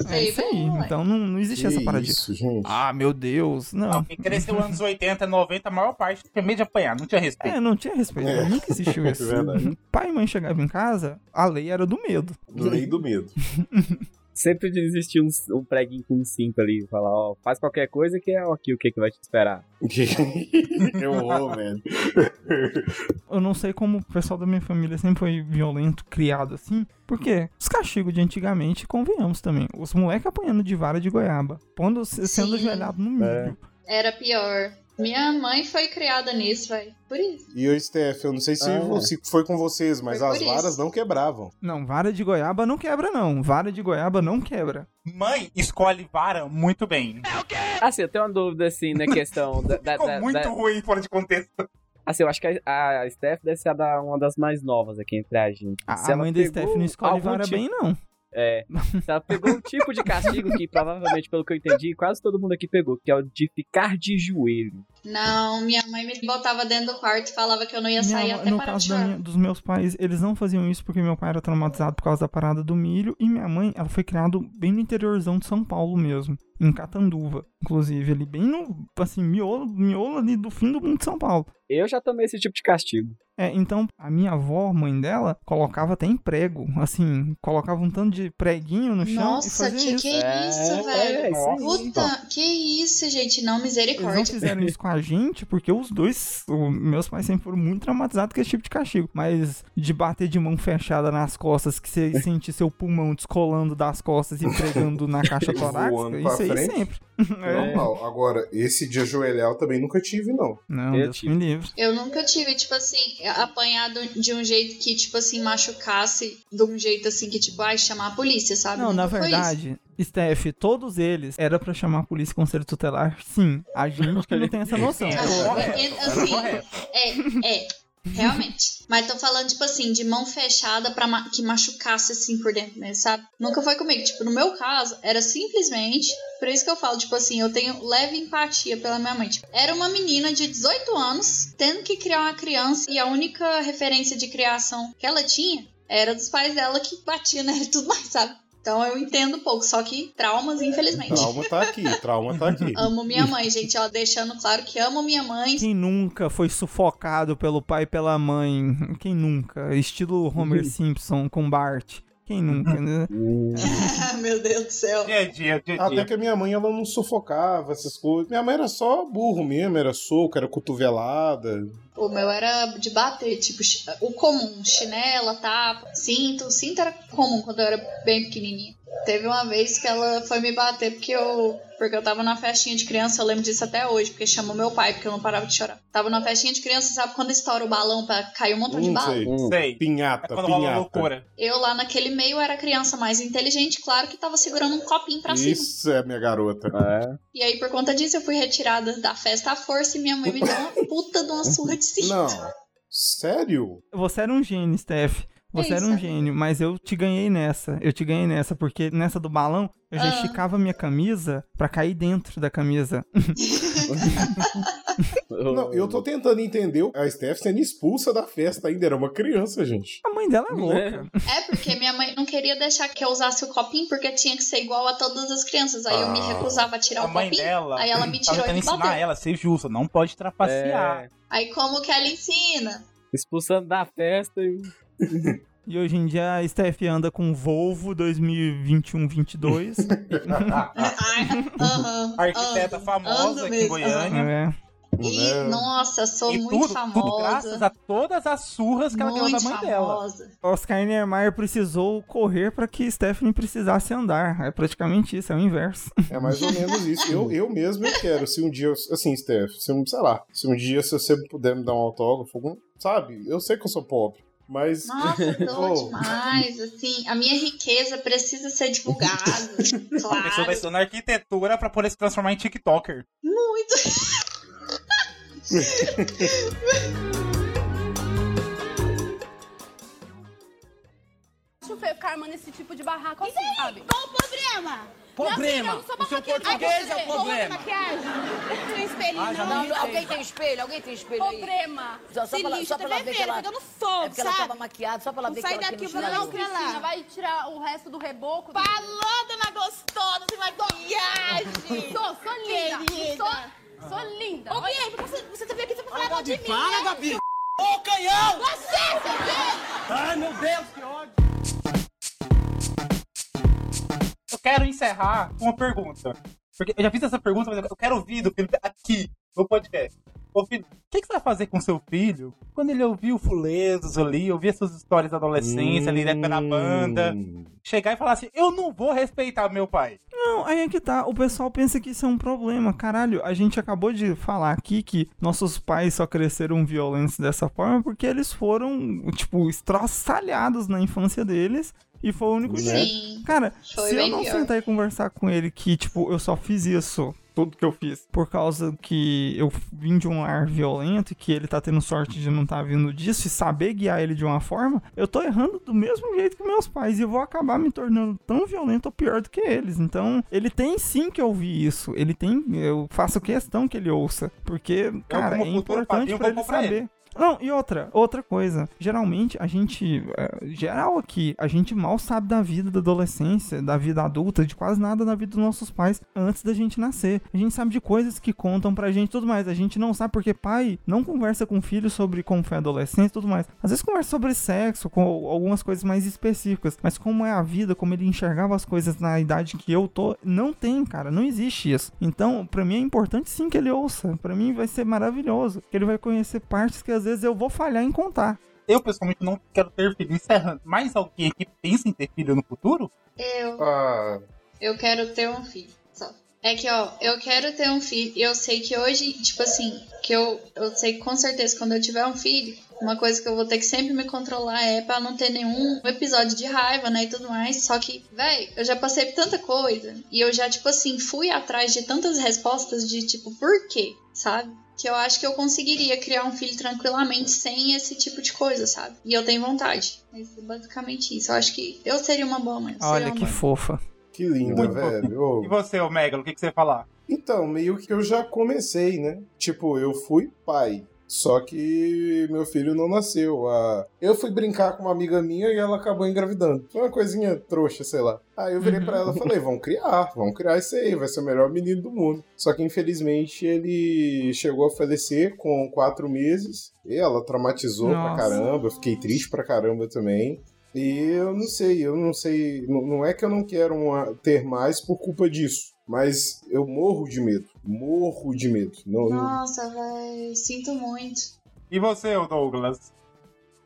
é Sei isso aí. bem, ué. Então não, não existe Que essa parada de. isso, gente. Ah, meu Deus. Não. Quem cresceu nos anos 80, 90, a maior parte tinha medo de apanhar, não tinha respeito. É, não tinha respeito. É. Nunca existiu (laughs) isso. É. Pai e mãe chegavam em casa, a lei era do medo. Lei do medo. (laughs) Sempre existia um, um preguinho com um cinto ali. Falar, ó, faz qualquer coisa que é aqui o que, que vai te esperar. (laughs) Eu horror, velho. Eu não sei como o pessoal da minha família sempre foi violento, criado assim. Porque os castigos de antigamente, convenhamos também. Os moleques apanhando de vara de goiaba. Pondo, sendo ajoelhado no milho. Era pior. Minha mãe foi criada nisso, velho. Por isso. E o Steph, eu não sei se, Ah. se foi com vocês, mas as isso. varas não quebravam. Não, vara de goiaba não quebra, não. Vara de goiaba não quebra. Mãe escolhe vara muito bem. Assim, eu tenho uma dúvida, assim, na questão da... da- Ficou da- muito da- ruim fora de contexto. Assim, eu acho que a, a Steph deve ser a da- uma das mais novas aqui entre a gente. A, Se a mãe da Steph não escolhe vara tipo- bem, não. É, ela pegou um tipo de castigo que provavelmente, pelo que eu entendi, quase todo mundo aqui pegou, que é o de ficar de joelho. Não, minha mãe me botava dentro do quarto e falava que eu não ia Minha sair mãe- até no parar de caso da chorar. minha- dos meus pais, eles não faziam isso porque meu pai era traumatizado por causa da parada do milho. E minha mãe, ela foi criada bem no interiorzão de São Paulo mesmo. Em Catanduva, inclusive. Ali bem no, assim, miolo, miolo ali do fim do mundo de São Paulo. Eu já tomei esse tipo de castigo. É, então, a minha avó, mãe dela, colocava até em prego. Assim, colocava um tanto de preguinho no chão e Nossa, fazia que isso. que é isso, velho? é, isso aí. Puta, que isso, gente? Não, Eles não misericórdia. fizeram isso com a gente, porque os dois, meus pais sempre foram muito traumatizados com esse tipo de castigo. Mas de bater de mão fechada nas costas, que você (laughs) sente seu pulmão descolando das costas e pregando na caixa (laughs) torácica, isso aí frente. sempre. (laughs) É. Normal. Agora, esse de ajoelhar eu também nunca tive, não. Não, Eu Deus tive. Eu nunca tive, tipo assim, apanhado de um jeito que, tipo assim, machucasse de um jeito assim que, tipo, ai, chamar a polícia, sabe? Não, Nunca na verdade, Steph, todos eles era pra chamar a polícia e conselho tutelar? Sim. A gente que não tem essa (laughs) noção. Não, correto, é- era assim. É, é, realmente. Mas tô falando, tipo assim, de mão fechada pra ma- que machucasse assim por dentro mesmo, sabe? Nunca foi comigo. Tipo, no meu caso, era simplesmente. Por isso que eu falo, tipo assim, eu tenho leve empatia pela minha mãe. Tipo, era uma menina de 18 anos tendo que criar uma criança e a única referência de criação que ela tinha era dos pais dela que batiam nela e tudo mais, sabe? Então eu entendo pouco, só que traumas, infelizmente. Trauma tá aqui, trauma tá aqui. (laughs) Amo minha mãe, gente, ó, deixando claro que amo minha mãe. Quem nunca foi sufocado pelo pai e pela mãe? Quem nunca? Estilo Homer Simpson com Bart. Quem nunca, né? (laughs) (laughs) Meu Deus do céu. Dia a dia, dia Até que a minha mãe, ela não sufocava essas coisas. Minha mãe era só burro mesmo, era soco, era cotovelada. O meu era de bater, tipo, o comum, chinela, tapa, cinto. Cinto era comum quando eu era bem pequenininha. Teve uma vez que ela foi me bater porque eu, porque eu tava na festinha de criança, eu lembro disso até hoje, porque chamou meu pai, porque eu não parava de chorar. Tava na festinha de criança, sabe quando estoura o balão pra cair um montão de Hum, bala? sei. Sei. Pinhata, É quando rola pinhata. loucura. Eu lá naquele meio era a criança mais inteligente, claro que tava segurando um copinho pra cima. Isso é minha garota. É. E aí, por conta disso, eu fui retirada da festa à força e minha mãe me deu uma puta de uma surra Não. Sério? Você era um gênio, Steph. Você É era um gênio, mas eu te ganhei nessa. Eu te ganhei nessa, porque nessa do balão, eu já Ah. esticava minha camisa pra cair dentro da camisa. (laughs) (laughs) Não, eu tô tentando entender a Steph sendo expulsa da festa ainda. Era uma criança, gente. A mãe dela é louca. É porque minha mãe não queria deixar que eu usasse o copinho porque tinha que ser igual a todas as crianças. Aí eu me Ah. recusava a tirar A o mãe copinho. dela aí ela me tava tirou tentando e me ensinar bateu. ela a ser justa, não pode trapacear. É, Aí como que ela ensina? expulsando da festa e. (laughs) E hoje em dia a Steph anda com Volvo 2021-22. (laughs) Ai, aham, Arquiteta famosa aqui em Goiânia. é. E, É. nossa, sou E muito tudo, famosa. tudo graças a todas as surras que ela ganhou da muito mãe dela. famosa. Oscar Niemeyer precisou correr pra que Stephanie precisasse andar. É praticamente isso, é o inverso. É mais ou menos isso. Eu, eu mesmo eu quero. Se um dia, eu- assim, Steph, se um, sei lá, se um dia se você puder me dar um autógrafo, algum- sabe? Eu sei que eu sou pobre, mas. Nossa, (laughs) tô Pô, demais. Assim, a minha riqueza precisa ser divulgada. (laughs) A pessoa vai claro. estudar arquitetura pra poder se transformar em TikToker. Muito. Acho feio ficar armando esse tipo de barraco assim, sabe? Qual o problema? Problema? O seu português é o problema. Maquiagem. Tem espelhinho, Ah, não. não alguém tem espelho? Alguém tem espelho aí? Problema. Só, só pra, ela- só pra ela tá ver que ela... fogo, é porque ela sabe? tava maquiada, só pra ela Não ver sai que ela daqui, aqui no não, chinelo. Cristina, vai tirar o resto do reboco. Falou, dona gostosa, sem maquiagem. Sou, sou linda. Querida. Sou, sou linda. Ô, Guilherme, você, você veio aqui só pra falar mal de mim, para, né? Gabi. Ô, canhão! Você, seu! Ai, meu Deus, que ódio! Eu quero encerrar com uma pergunta. Porque eu já fiz essa pergunta, mas eu quero ouvir do Felipe aqui, no podcast. Ô, filho, o que, que você vai fazer com seu filho quando ele ouvir o Fulesos ali, ouvir essas histórias da adolescência ali, da época da banda, chegar e falar assim, eu não vou respeitar meu pai. Não, aí é que tá. O pessoal pensa que isso é um problema. Caralho, a gente acabou de falar aqui que nossos pais só cresceram violentos dessa forma porque eles foram, tipo, estraçalhados na infância deles. E foi o único Né? jeito. Sim. Cara, Foi se eu não pior. sentar e conversar com ele que, tipo, eu só fiz isso, tudo que eu fiz, por causa que eu vim de um lar violento e que ele tá tendo sorte de não tá vindo disso e saber guiar ele de uma forma, eu tô errando do mesmo jeito que meus pais e eu vou acabar me tornando tão violento ou pior do que eles. Então, ele tem sim que ouvir isso. Ele tem, eu faço questão que ele ouça, porque, cara, como é importante pra ele saber. ele. Não, e outra, outra coisa. Geralmente, a gente, é, geral aqui, a gente mal sabe da vida da adolescência, da vida adulta, de quase nada da vida dos nossos pais antes da gente nascer. A gente sabe de coisas que contam pra gente tudo mais. A gente não sabe porque pai não conversa com filho sobre como foi a adolescência e tudo mais. Às vezes conversa sobre sexo, com algumas coisas mais específicas. Mas como é a vida, como ele enxergava as coisas na idade que eu tô, não tem, cara. Não existe isso. Então, pra mim é importante sim que ele ouça. Pra mim vai ser maravilhoso. Que ele vai conhecer partes que às vezes eu vou falhar em contar. Eu, pessoalmente, não quero ter filho. Encerrando. Mais alguém aqui pensa em ter filho no futuro? Eu, Ah, eu quero ter um filho. Só. É que, ó, eu quero ter um filho. E eu sei que hoje, tipo assim, que eu, eu sei que com certeza quando eu tiver um filho, Uma coisa que eu vou ter que sempre me controlar é pra não ter nenhum episódio de raiva, né, e tudo mais. Só que, véi, eu já passei por tanta coisa e eu já, tipo assim, fui atrás de tantas respostas de, tipo, por quê, sabe? Que eu acho que eu conseguiria criar um filho tranquilamente sem esse tipo de coisa, sabe? E eu tenho vontade. Mas é basicamente isso. Eu acho que eu seria uma boa mãe. Olha que boa. fofa. Que linda, Muito velho. Ô. E você, ô Megalo, o que, que você ia falar? Então, meio que eu já comecei, né? Tipo, eu fui pai. Só que meu filho não nasceu. Ah, Eu fui brincar com uma amiga minha e ela acabou engravidando. Foi uma coisinha trouxa, sei lá. Aí eu virei pra ela e falei: vão criar, vão criar isso aí, vai ser o melhor menino do mundo. Só que infelizmente ele chegou a falecer com quatro meses. E ela traumatizou pra Nossa. caramba, eu fiquei triste pra caramba também. E eu não sei, eu não sei. Não não é que eu não quero uma- ter mais por culpa disso. Mas eu morro de medo. Morro de medo. Não, não- Nossa, véi, sinto muito. E você, Douglas?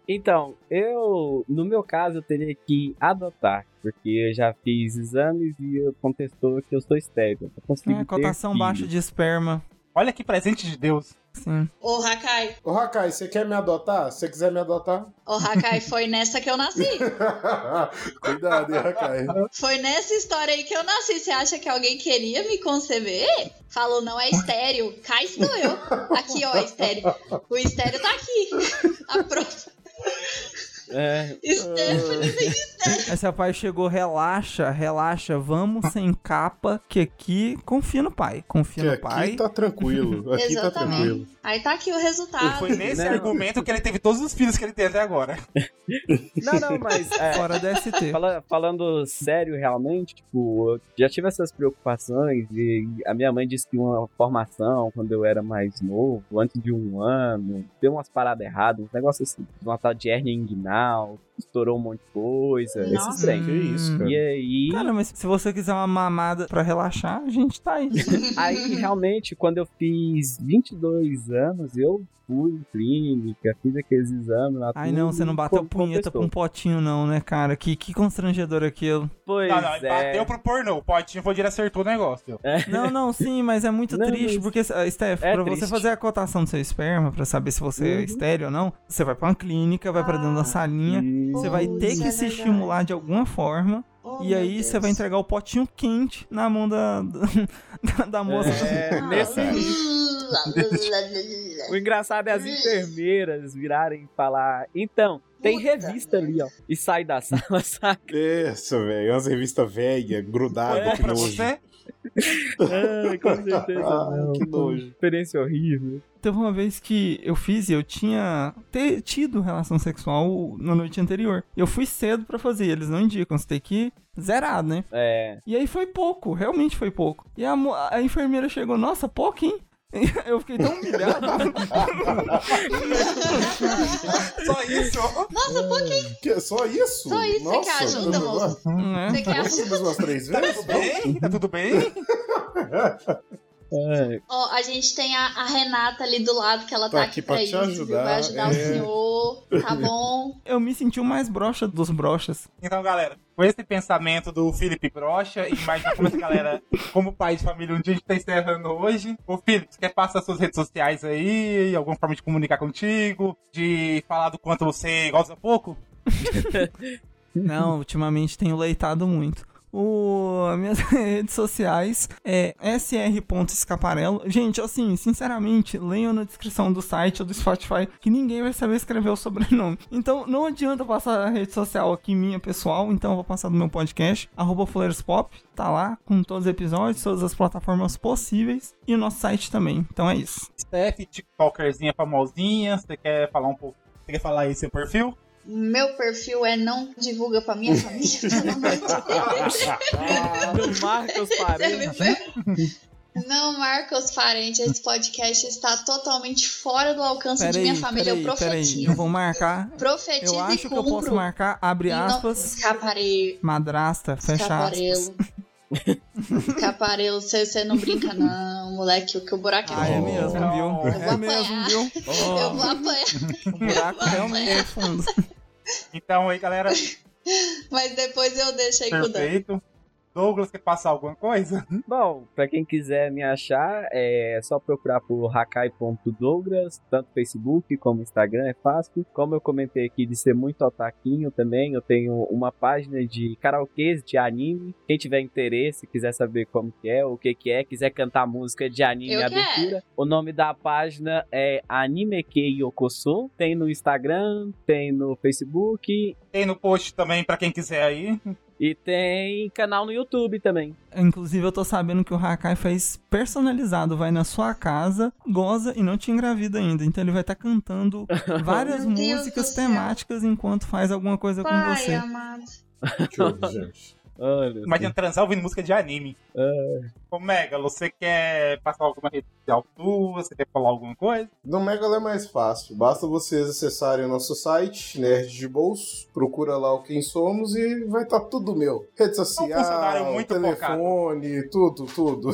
Então, eu, no meu caso, eu teria que adotar, porque eu já fiz exames e eu contestou que eu sou consegui É, cotação baixa de esperma. Olha que presente de Deus. Sim. Ô, Hakai, Ô, Hakai, você quer me adotar? Se você quiser me adotar? ô, Hakai, foi nessa que eu nasci. (laughs) Cuidado, hein, Hakai. Foi nessa história aí que eu nasci. Você acha que alguém queria me conceber? Falou, não é estéreo. Cá estou eu. Aqui, ó, estéreo. O estéreo tá aqui. (laughs) A prova. É, Stephanie vem seu (laughs) pai chegou, relaxa, relaxa, vamos sem capa, que aqui confia no pai. Confia Que no aqui pai. tá tranquilo. (laughs) Aqui tá Exatamente. tranquilo. Aí tá aqui o resultado. Foi nesse Não. argumento que ele teve todos os filhos que ele tem até agora. (laughs) Não, não, mas é, Fora da ST. fala- falando sério realmente, tipo, eu já tive essas preocupações e a minha mãe disse que uma formação quando eu era mais novo, antes de um ano, deu umas paradas erradas, uns negócios assim, uma tal de hernia inguinal, canal, estourou um monte de coisa, Nossa. trem. Que isso, cara. E aí, Cara, mas se você quiser uma mamada pra relaxar, a gente tá aí. (laughs) aí realmente, quando eu fiz 22 anos, eu fui em clínica, fiz aqueles exames lá. Ai não, você não bateu punheta com um potinho não, né, cara? Que, que constrangedor aquilo. Pois não, não, ele é. bateu pro pornô. O potinho foi ele acertou o negócio. Não, não, sim, mas é muito (laughs) Não, triste, mas- porque, uh, Steph, É pra você triste. fazer a cotação do seu esperma, pra saber se você é Uhum. estéreo ou não, você vai pra uma clínica, vai pra dentro da salinha, E- você vai ter que é se verdade. estimular de alguma forma, Oh, e aí você vai entregar o potinho quente na mão da, da, da moça. É, (laughs) nesse (laughs) O engraçado é as enfermeiras virarem e falar: então, tem Puta revista ali, ó. E sai da (laughs) sala, saca? Isso, velho. Umas revistas velhas, grudadas, É, que Pra nojo. você? Ai, com certeza (laughs) não. Que nojo. Experiência horrível. Teve uma vez que eu fiz e eu tinha ter tido relação sexual na noite anterior. Eu fui cedo pra fazer, eles não indicam, você tem que ir zerado, né? É. E aí foi pouco, realmente foi pouco. E a, a enfermeira chegou, nossa, pouco, hein? (laughs) Eu fiquei tão humilhado. (laughs) Só isso. Nossa, pouquinho. Que- só isso? Só isso, você Nossa, quer ajuda, tudo- moço? Você quer ajuda? umas três vezes? Tudo bem? Tá tudo bem? (laughs) É. Ó, a gente tem a, a Renata ali do lado, que ela tá, Tá aqui aqui pra pra te isso, viu? ajudar, Vai ajudar o é. senhor, tá bom? (laughs) Eu me senti o mais broxa dos brochas. Então, galera, com esse pensamento do Felipe Brocha, e imagina como essa galera, como pai de família, um dia a gente tá encerrando hoje. Ô, Felipe, você quer passar suas redes sociais aí, alguma forma de comunicar contigo, de falar do quanto você gosta pouco? (laughs) (laughs) Não, ultimamente tenho leitado muito. O, as minhas (laughs) redes sociais é sr.escaparelo. Gente, assim, sinceramente, leiam na descrição do site ou do Spotify que ninguém vai saber escrever o sobrenome. (laughs) Então, não adianta passar a rede social aqui minha pessoal, então eu vou passar do meu podcast, arroba Fuleirospop, tá lá com todos os episódios, todas as plataformas possíveis e o nosso site também. Então é isso. Steph, tiktokerzinha famosinha, você quer falar um pouco? Você quer falar aí seu perfil? Meu perfil é não divulga pra minha família, pelo amor de Deus. (laughs) Não marca os parentes. Não marca os parentes, esse podcast está totalmente fora do alcance de Peraí, minha família. peraí, eu peraí, profetizo. eu vou marcar. Profetizo Eu acho que eu posso marcar, abre E não- aspas, Escaparei. madrasta, fecha aspas. (laughs) Escaparelo, você não brinca, não, moleque, que o buraco é Ah, é fundo. mesmo, viu? Eu É vou mesmo, apanhar. viu? Eu vou apanhar. O buraco realmente é fundo. Então aí, galera, (laughs) Mas depois eu deixei com o Dan. Douglas, quer passar alguma coisa? (laughs) Bom, pra quem quiser me achar, é só procurar por hakai.douglas, tanto Facebook como Instagram, é fácil. Como eu comentei aqui de ser muito otaquinho também, eu tenho uma página de karaokês de anime. Quem tiver interesse, quiser saber como que é, o que que é, quiser cantar música de anime Eu abertura, quero. o nome da página é Animeke Yokoso. Tem no Instagram, tem no Facebook Tem no post também pra quem quiser aí. E tem canal no YouTube também. Inclusive, eu tô sabendo que o Hakai faz personalizado, vai na sua casa, goza e não te engravida ainda. Então ele vai estar cantando (laughs) várias músicas temáticas enquanto faz alguma coisa com Pai você. amado. Deixa eu ver, gente. Olha, Imagina transar ouvindo música de anime. Ô, Megalo, você quer passar alguma rede social sua? Você quer falar alguma coisa? No Megalo é mais fácil. Basta vocês acessarem o nosso site, Nerd de Bolso, procura lá o Quem Somos e vai estar tudo meu. Rede funcionário social, muito telefone, tudo, tudo.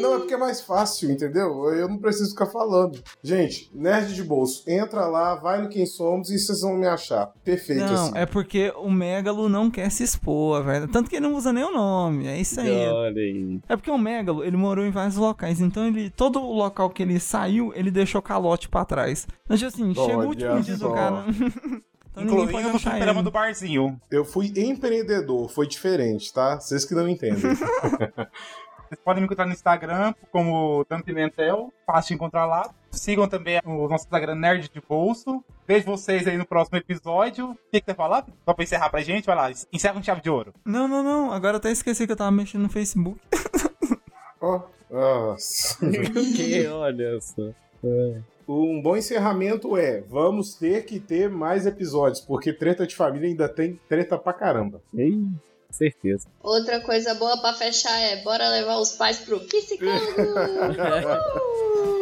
não, é porque é mais fácil, entendeu? Eu não preciso ficar falando. Gente, Nerd de Bolso, entra lá, vai no Quem Somos e vocês vão me achar. Perfeito, Não, assim. é porque o Megalo não quer se expor, velho. Tanto que ele não usa nem o nome. É isso aí. Olha. É porque o Megalo, ele morou em vários locais, então ele todo o local que ele saiu, ele deixou calote pra trás. Mas tipo assim, chega o último Olha dia do cara. (laughs) então Incluindo no fliperama do barzinho. Eu fui empreendedor, foi diferente, tá? Vocês que não entendem. (laughs) Vocês podem me encontrar no Instagram como Dan Pimentel, fácil de encontrar lá. Sigam também o nosso Instagram Nerd de Bolso. Vejo vocês aí no próximo episódio. O que, que você falar? Só pra encerrar pra gente, vai lá, encerra com chave de ouro. Não, não, não. Agora até esqueci que eu tava mexendo no Facebook. Ó, nossa. (laughs) O que? Olha só. É. Um bom encerramento é: vamos ter que ter mais episódios, porque treta de família ainda tem treta pra caramba. Ei, certeza. Outra coisa boa pra fechar é bora levar os pais pro psicólogo. (laughs)